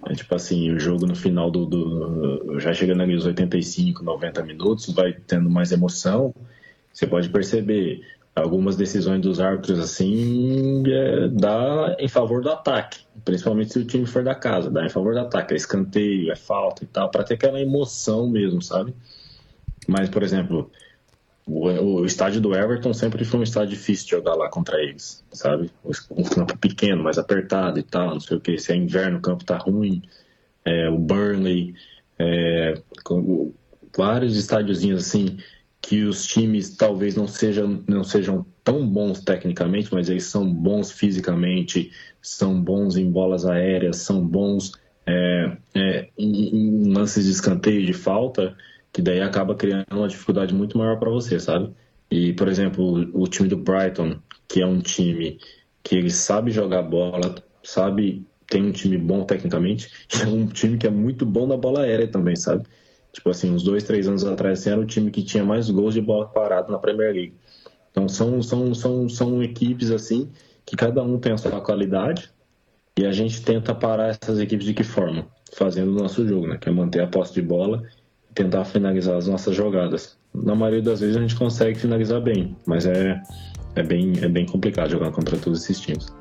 É tipo assim, o jogo no final do, do já chegando ali os 85, 90 minutos, vai tendo mais emoção. Você pode perceber, algumas decisões dos árbitros assim é, dá em favor do ataque, principalmente se o time for da casa, dá em favor do ataque, é escanteio, é falta e tal, para ter aquela emoção mesmo, sabe? Mas, por exemplo, o, o, estádio do Everton sempre foi um estádio difícil de jogar lá contra eles, sabe? Um campo pequeno, mais apertado e tal, não sei o que, se é inverno o campo tá ruim, é, o Burnley, é, com, vários estádiozinhos assim, que os times talvez não sejam, não sejam tão bons tecnicamente, mas eles são bons fisicamente, são bons em bolas aéreas, são bons é, é, em, em lances de escanteio, de falta, que daí acaba criando uma dificuldade muito maior para você, sabe? E, por exemplo, o, time do Brighton, que é um time que ele sabe jogar bola, sabe, tem um time bom tecnicamente, é um time que é muito bom na bola aérea também, sabe? Tipo assim, uns dois, três anos atrás, assim, era o time que tinha mais gols de bola parada na Premier League. Então são, são, são, são equipes assim que cada um tem a sua qualidade e a gente tenta parar essas equipes de que forma? Fazendo o nosso jogo, né? Que é manter a posse de bola e tentar finalizar as nossas jogadas. Na maioria das vezes a gente consegue finalizar bem, mas é, é, bem, é bem complicado jogar contra todos esses times.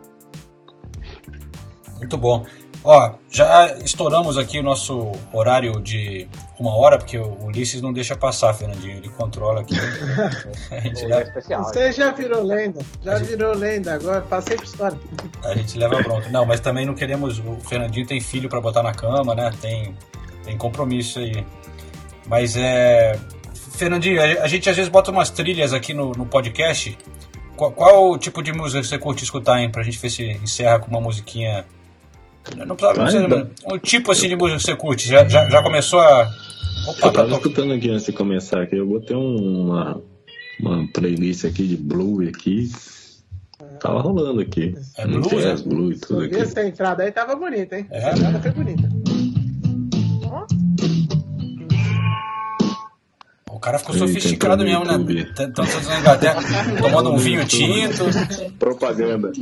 Muito bom. Ó, já estouramos aqui o nosso horário de uma hora, porque o Ulisses não deixa passar, Fernandinho. Ele controla aqui. A gente leva... Você já virou lenda. Já gente... virou lenda, agora passei por história. A gente leva pronto. Não, mas também não queremos. O Fernandinho tem filho para botar na cama, né? Tem, tem compromisso aí. Mas é. Fernandinho, a gente às vezes bota umas trilhas aqui no, no podcast. Qual, qual o tipo de música você curte escutar, hein? Pra gente ver se encerra com uma musiquinha não precisa, um tipo assim de música que você curte. Já, já, já começou a. Opa, eu tava tá escutando aqui antes de começar aqui. Eu botei uma, uma playlist aqui de blue aqui. Tava rolando aqui. É blue, jazz, é? blue e tudo aqui. Essa entrada aí tava bonita, hein? É. Essa entrada foi bonita. Cara ficou sofisticado mesmo, né? Tanto na Inglaterra, tomando um vinho tinto. Propaganda.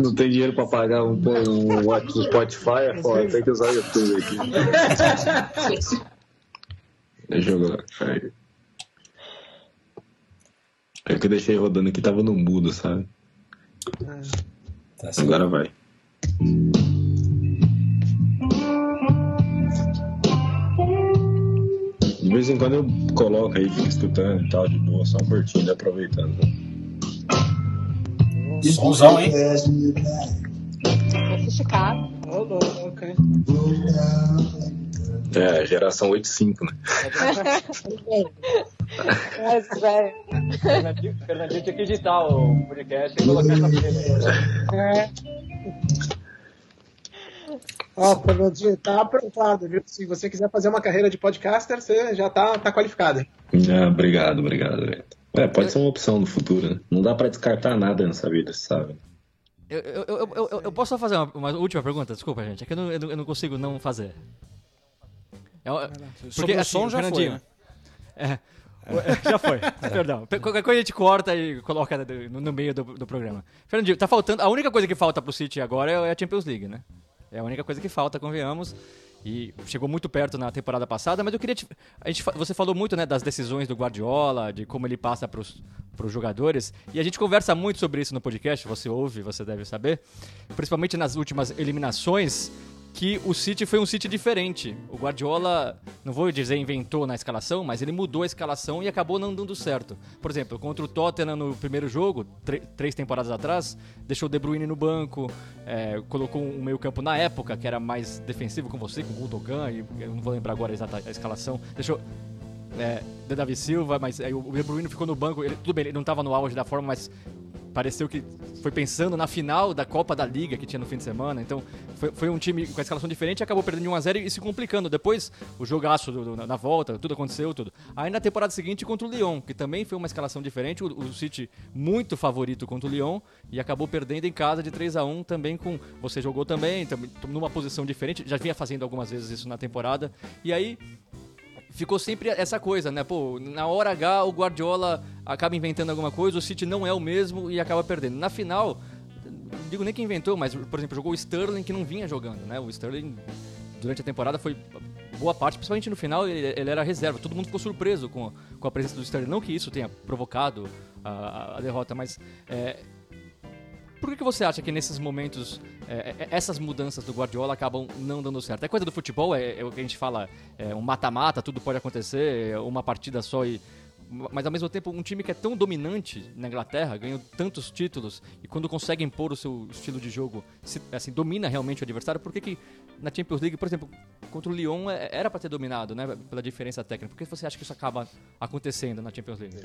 Não tem dinheiro pra pagar um, um, um Spotify, é foda, tem que usar o YouTube aqui. Deixa eu ver. É que eu deixei rodando aqui, tava no mudo, sabe? Tá Agora vai. De vez em quando eu coloco aí, fico escutando e tal, de boa, só curtindo, aproveitando. Somzão, hein? Sofisticado. É, geração 85, né? Mas, velho. Fernandinho tinha que editar o podcast e colocar essa É. Ó, Fernandinho, tá aprovado, viu? Se você quiser fazer uma carreira de podcaster, você já tá, tá qualificado. Ah, obrigado, obrigado. É, pode ser uma opção no futuro, né? Não dá pra descartar nada nessa vida, sabe? Eu, eu, eu, eu, eu posso só fazer uma, uma, última pergunta? Desculpa, gente. É que eu não, eu não consigo não fazer. É, porque, Sobre o assim, som já foi, né? É, já foi, perdão. Qualquer coisa a gente corta e coloca no, no meio do, do, programa. Fernandinho, tá faltando. A única coisa que falta pro City agora é a Champions League, né? É a única coisa que falta, convenhamos. E chegou muito perto na temporada passada, mas eu queria. Te, a gente, você falou muito né, das decisões do Guardiola, de como ele passa para os jogadores. E a gente conversa muito sobre isso no podcast, você ouve, você deve saber. Principalmente nas últimas eliminações que o City foi um City diferente. O Guardiola, não vou dizer inventou na escalação, mas ele mudou a escalação e acabou não dando certo. Por exemplo, contra o Tottenham no primeiro jogo, três temporadas atrás, deixou o De Bruyne no banco, é, colocou um meio campo na época que era mais defensivo com você, com o Gundogan, e eu não vou lembrar agora a a escalação, deixou é, de Davi Silva, mas aí o De Bruyne ficou no banco, ele, tudo bem, ele não estava no auge da forma, mas pareceu que foi pensando na final da Copa da Liga que tinha no fim de semana. Então, foi, foi um time com a escalação diferente acabou perdendo de 1x0 e se complicando. Depois, o jogaço do, do, na volta, tudo aconteceu, tudo. Aí na temporada seguinte contra o Lyon, que também foi uma escalação diferente, o, o City muito favorito contra o Lyon e acabou perdendo em casa de 3 a 1 também com. Você jogou também, também numa posição diferente, já vinha fazendo algumas vezes isso na temporada. E aí ficou sempre essa coisa, né? Pô, na hora H o Guardiola acaba inventando alguma coisa, o City não é o mesmo e acaba perdendo. Na final, não digo nem que inventou, mas, por exemplo, jogou o Sterling que não vinha jogando, né? O Sterling, durante a temporada, foi boa parte, principalmente no final, ele, ele era reserva. Todo mundo ficou surpreso com, com a presença do Sterling. Não que isso tenha provocado a, a derrota, mas é, por que, você acha que nesses momentos é, é, essas mudanças do Guardiola acabam não dando certo? É coisa do futebol, é, é o que a gente fala, é um mata-mata, tudo pode acontecer, é uma partida só e mas ao mesmo tempo um time que é tão dominante na Inglaterra, ganhou tantos títulos e quando consegue impor o seu estilo de jogo, se, assim, domina realmente o adversário, por que, que na Champions League, por exemplo, contra o Lyon é- era para ter dominado, né? Pela diferença técnica. Por que você acha que isso acaba acontecendo na Champions League?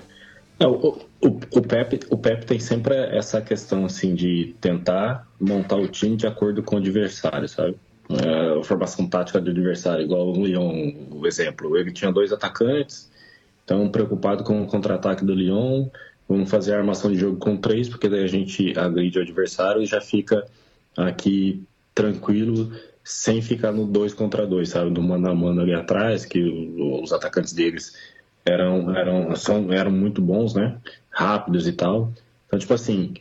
Não, o, o, o, Pep, o Pep tem sempre essa questão assim de tentar montar o time de acordo com o adversário, sabe? É, a formação tática do adversário, igual o Lyon, o exemplo. Ele tinha dois atacantes, então preocupado com o contra-ataque do Lyon, vamos fazer a armação de jogo com três, porque daí a gente agride o adversário e já fica aqui tranquilo, sem ficar no dois contra dois, sabe? Do mano a mano ali atrás, que os atacantes deles eram, eram, são, eram muito bons, né? Rápidos e tal. Então, tipo assim,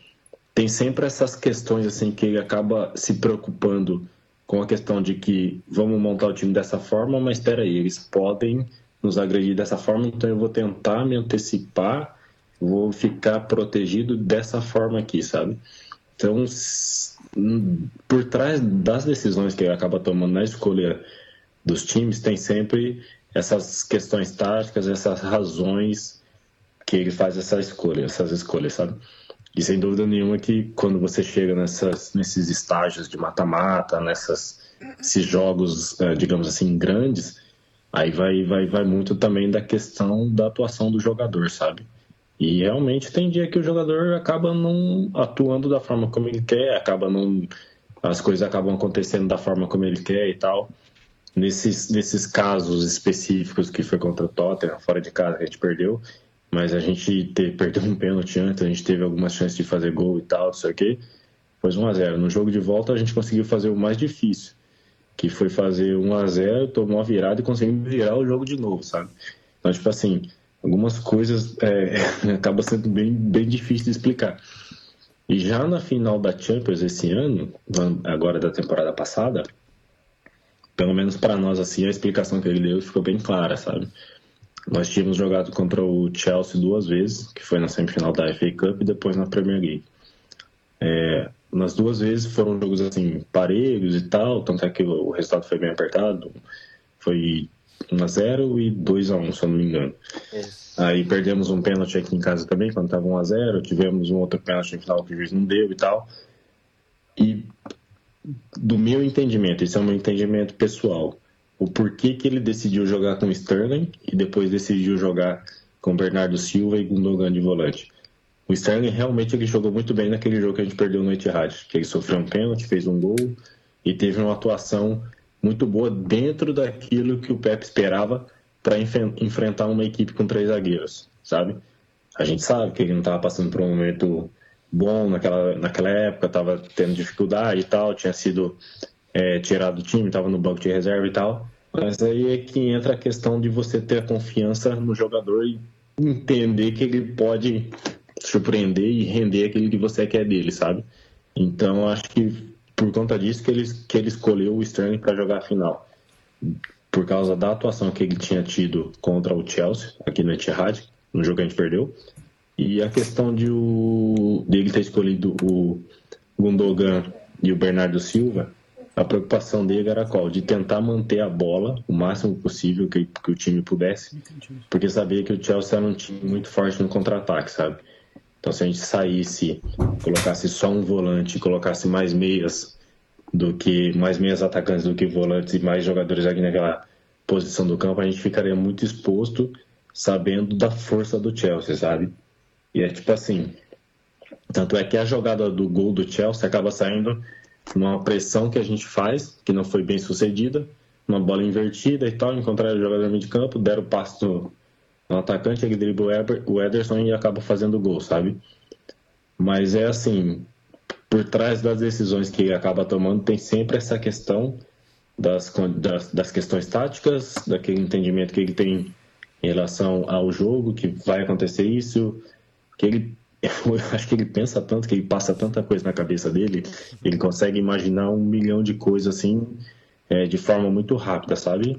tem sempre essas questões assim que ele acaba se preocupando com a questão de que vamos montar o time dessa forma, mas espera aí, eles podem nos agredir dessa forma, então eu vou tentar me antecipar, vou ficar protegido dessa forma aqui, sabe? Então, por trás das decisões que ele acaba tomando na escolha dos times, tem sempre essas questões táticas, essas razões que ele faz essa escolha, essas escolhas, sabe? E sem dúvida nenhuma que quando você chega nessas, nesses estágios de mata-mata, nessas esses jogos, eh, digamos assim, grandes, aí vai, vai, vai muito também da questão da atuação do jogador, sabe? E realmente tem dia que o jogador acaba não atuando da forma como ele quer, acaba não. As coisas acabam acontecendo da forma como ele quer e tal. Nesses, nesses casos específicos que foi contra o Tottenham, fora de casa, que a gente perdeu, mas a gente te- perdeu um pênalti antes, a gente teve algumas chances de fazer gol e tal, não sei o quê. Foi 1x0. No jogo de volta a gente conseguiu fazer o mais difícil, que foi fazer 1x0, tomou a virada e conseguimos virar o jogo de novo, sabe? Então, tipo assim, algumas coisas é, acaba sendo bem, bem difícil de explicar. E já na final da Champions esse ano, agora da temporada passada, pelo menos para nós assim, a explicação que ele deu ficou bem clara, sabe? Nós tínhamos jogado contra o Chelsea duas vezes, que foi na semifinal da FA Cup e depois na Premier League. É, nas duas vezes foram jogos assim parelhos e tal, tanto é que o resultado foi bem apertado, foi 1 a 0 e 2 a 1, se eu não me engano. Aí perdemos um pênalti aqui em casa também, quando estava 1 a 0 tivemos um outro pênalti no final que o juiz não deu e tal. E do meu entendimento, isso é um entendimento pessoal, o porquê que ele decidiu jogar com Sterling e depois decidiu jogar com Bernardo Silva e Gundogan de volante. O Sterling realmente ele jogou muito bem naquele jogo que a gente perdeu no Etihad, que ele sofreu um pênalti, fez um gol e teve uma atuação muito boa dentro daquilo que o Pep esperava para enfrentar uma equipe com três zagueiros, sabe? A gente sabe que ele não estava passando por um momento bom naquela, naquela época, estava tendo dificuldade e tal, tinha sido é, tirado do time, estava no banco de reserva e tal. Mas aí é que entra a questão de você ter a confiança no jogador e entender que ele pode surpreender e render aquilo que você quer dele, sabe? Então acho que por conta disso que ele, que ele escolheu o Sterling para jogar a final. Por causa da atuação que ele tinha tido contra o Chelsea, aqui no Etihad, no jogo que a gente perdeu. E a questão de o, dele ter escolhido o Gundogan e o Bernardo Silva, a preocupação dele era qual? De tentar manter a bola o máximo possível que, que o time pudesse, porque sabia que o Chelsea era um time muito forte no contra-ataque, sabe? Então, se a gente saísse, colocasse só um volante, colocasse mais meias do que mais meias atacantes do que volantes e mais jogadores aqui naquela posição do campo, a gente ficaria muito exposto, sabendo da força do Chelsea, sabe? E é tipo assim, tanto é que a jogada do gol do Chelsea acaba saindo numa pressão que a gente faz, que não foi bem sucedida, uma bola invertida e tal, encontraram o jogador de campo, deram o passo no, no atacante, ele dribla o Ederson e acaba fazendo o gol, sabe? Mas é assim, por trás das decisões que ele acaba tomando, tem sempre essa questão das, das, das questões táticas, daquele entendimento que ele tem em relação ao jogo, que vai acontecer isso, que ele eu acho que ele pensa tanto, que ele passa tanta coisa na cabeça dele, ele consegue imaginar um milhão de coisas assim, é, de forma muito rápida, sabe?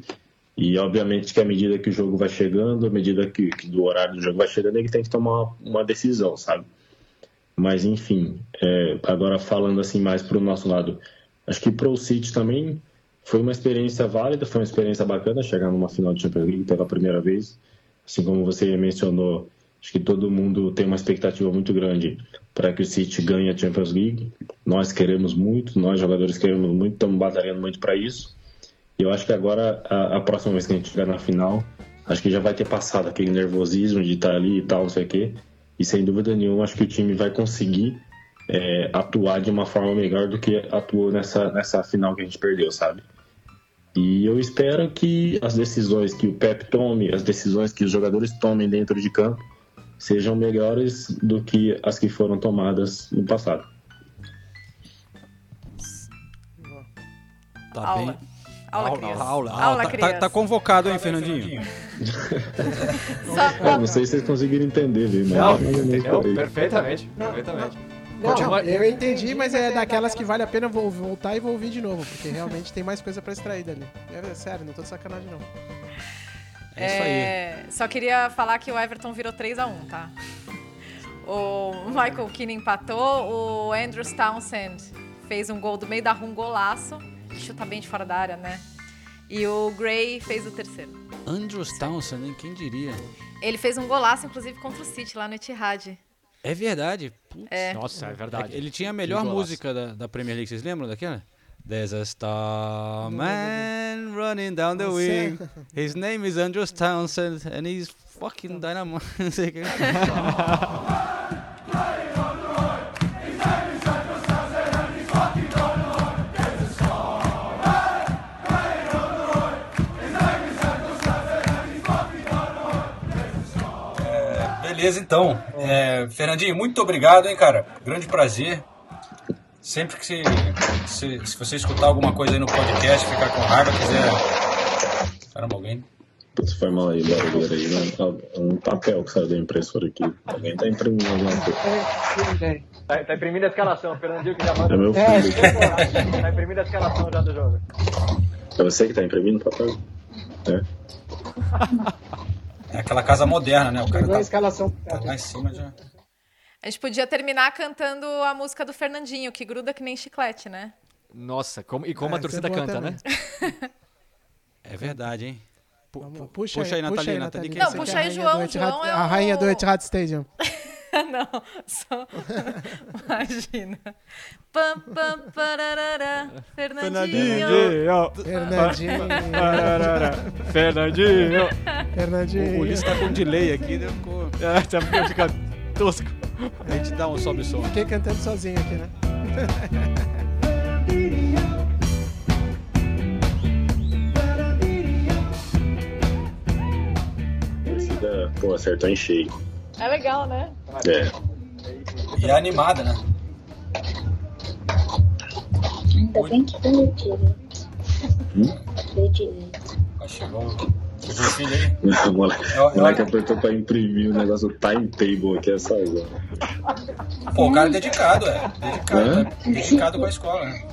E obviamente que à medida que o jogo vai chegando, à medida que, que do horário do jogo vai chegando, ele tem que tomar uma, uma decisão, sabe? Mas enfim, é, agora falando assim mais para o nosso lado, acho que para o City também foi uma experiência válida, foi uma experiência bacana chegar numa final de Champions League pela primeira vez, assim como você mencionou Acho que todo mundo tem uma expectativa muito grande para que o City ganhe a Champions League. Nós queremos muito, nós jogadores queremos muito, estamos batalhando muito para isso. E eu acho que agora, a, a, próxima vez que a gente chegar na final, acho que já vai ter passado aquele nervosismo de estar ali e tal, não sei o quê. E sem dúvida nenhuma, acho que o time vai conseguir é, atuar de uma forma melhor do que atuou nessa, nessa final que a gente perdeu, sabe? E eu espero que as decisões que o Pep tome, as decisões que os jogadores tomem dentro de campo, sejam melhores do que as que foram tomadas no passado. Tá aula. bem. Aula, aula, aula, aula. aula tá, tá, tá, convocado, hein, Fernandinho? é, não sei se vocês conseguiram entender, viu? Não, entendeu? Perfeitamente, perfeitamente. Não, eu entendi, mas é daquelas que vale a pena voltar e vou ouvir de novo, porque realmente tem mais coisa pra extrair dali. É sério, não tô de sacanagem não. É isso aí. É, só queria falar que o Everton virou 3x1, tá? O Michael Keane empatou, o Andrews Townsend fez um gol do meio da rua, um golaço. Chuta bem de fora da área, né? E o Gray fez o terceiro. Andrews Townsend, hein? Quem diria? Ele fez um golaço, inclusive, contra o City, lá no Etihad. É verdade. Putz, é. Nossa, é verdade. Ele tinha a melhor música da, da Premier League, vocês lembram daquela? There's a star man running down the wing. His name is Andrew Townsend and he's fucking dynamite. Beleza, então. É, Fernandinho, muito obrigado, hein, cara. Grande prazer. Sempre que se, se, se, você escutar alguma coisa aí no podcast, ficar com raiva, quiser. Caramba, alguém. Putz, foi mal aí, barulho aí. Né? Um papel que saiu da impressora aqui. Alguém tá imprimindo alguma coisa. Tá, tá imprimindo a escalação, Fernandinho que já manda. É meu filho. É, tá imprimindo a escalação já do jogo. É você que tá imprimindo o papel? É. É aquela casa moderna, né? O cara tá, a escalação. tá lá em cima já. A gente podia terminar cantando a música do Fernandinho, que gruda que nem chiclete, né? Nossa, como, e como é, a torcida é canta, também. né? É verdade, hein? P Vamos, puxa, puxa aí, Nathalie. Nathalie. Não, puxa aí, João. João é o... A rainha do Etihad Stadium. Não, só. Imagina. Pam, pam, pararara, Fernandinho. Fernandinho. Fernandinho. Fernandinho. O Ulisses tá com delay aqui, né? Ficou... É, tá ficando tosco. A gente dá um sobe som. Fiquei cantando sozinho aqui, né? Torcida, pô, acertou em cheio. É legal, né? É. E é animada, né? Ainda bem que deu direito. Hum? Deu direito. Chegou o filho aí? O moleque, moleque apertou pra imprimir o negócio do timetable aqui essa hora. Pô, o cara é dedicado, é. Dedicado, é? é dedicado com a escola, né?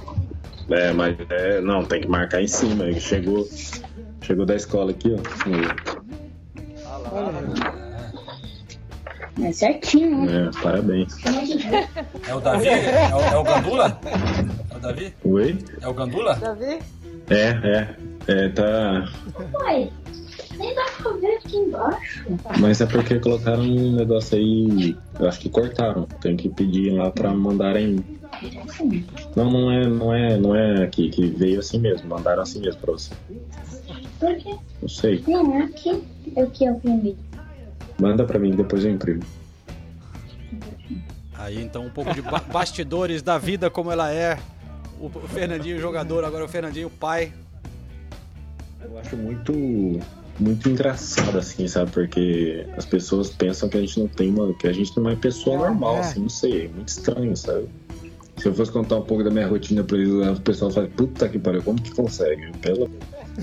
É, mas é, não, tem que marcar em cima. Ele chegou, chegou da escola aqui, ó. É certinho, né? É, parabéns. É o Davi? É o, é o Gandula? É o Davi? Oi? É o Gandula? Davi? É, é. É, tá. Uai, nem dá pra ver aqui embaixo. Mas é porque colocaram um negócio aí. Eu acho que cortaram. Tem que pedir lá pra mandarem. Não, não é, não é, não é aqui, que veio assim mesmo, mandaram assim mesmo pra você. Por quê? Não sei. Não, é aqui. É o que eu imprimi. Manda pra mim, depois eu imprimo. Aí então um pouco de ba bastidores da vida como ela é. O Fernandinho jogador, agora o Fernandinho pai. Eu acho muito muito engraçado, assim, sabe? Porque as pessoas pensam que a gente não tem uma. que a gente não é uma pessoa normal, é. assim, não sei, é muito estranho, sabe? Se eu fosse contar um pouco da minha rotina pra eles, o pessoal fala, puta que pariu, como que consegue? Pelo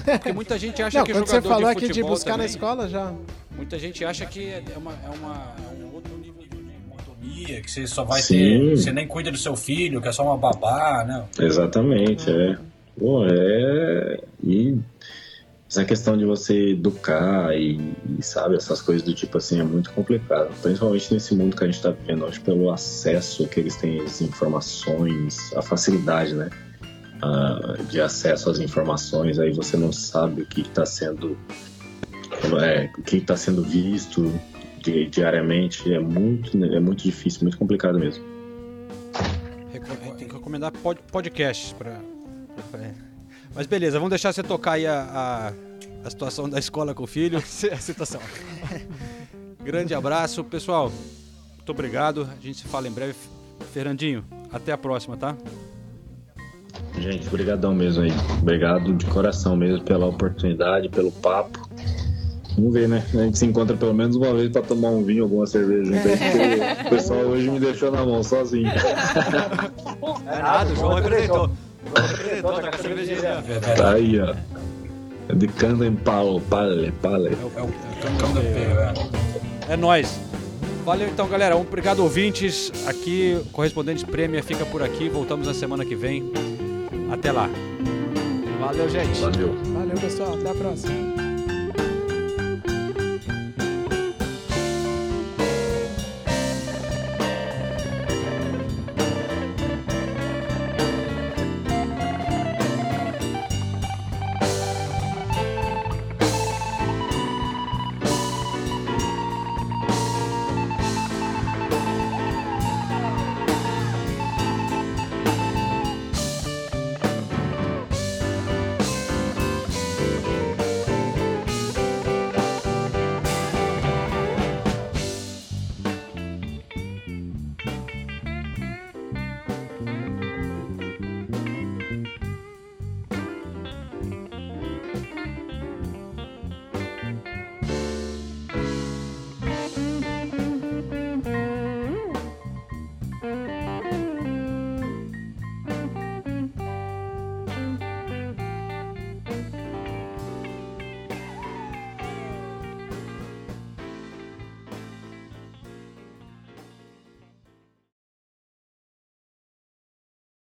Porque muita gente acha não, que quando jogador você falou de aqui de buscar também, na escola já. Muita gente acha que é uma, é uma é um outro nível de monotonia, que você só vai Sim. ter. Você nem cuida do seu filho, que é só uma babá, né? Exatamente, é. Pô, é. E essa questão de você educar e, e, sabe, essas coisas do tipo assim é muito complicado. Principalmente nesse mundo que a gente está vivendo, acho pelo acesso que eles têm às informações, a facilidade, né? De acesso às informações, aí você não sabe o que está sendo é, o que está sendo visto, di- diariamente, é muito, é muito difícil, muito complicado mesmo. Reco- Tem que recomendar pod podcasts é. Mas beleza, vamos deixar você tocar aí a, a, a situação da escola com o filho. A situação. Grande abraço, pessoal. Muito obrigado. A gente se fala em breve. Fernandinho, até a próxima, tá? Gente, brigadão mesmo aí. Obrigado de coração mesmo pela oportunidade, pelo papo. Vamos ver, né? A gente se encontra pelo menos uma vez pra tomar um vinho, alguma cerveja porque o pessoal hoje me deixou na mão sozinho. É nada, o João representou. O tá aí, ó. De canta em pau, pale, pale. É nóis. Valeu então, galera. Obrigado, ouvintes. Aqui, o Correspondentes Prêmio fica por aqui. Voltamos na semana que vem. Até lá. Valeu, gente. Valeu. Valeu, pessoal. Até a próxima.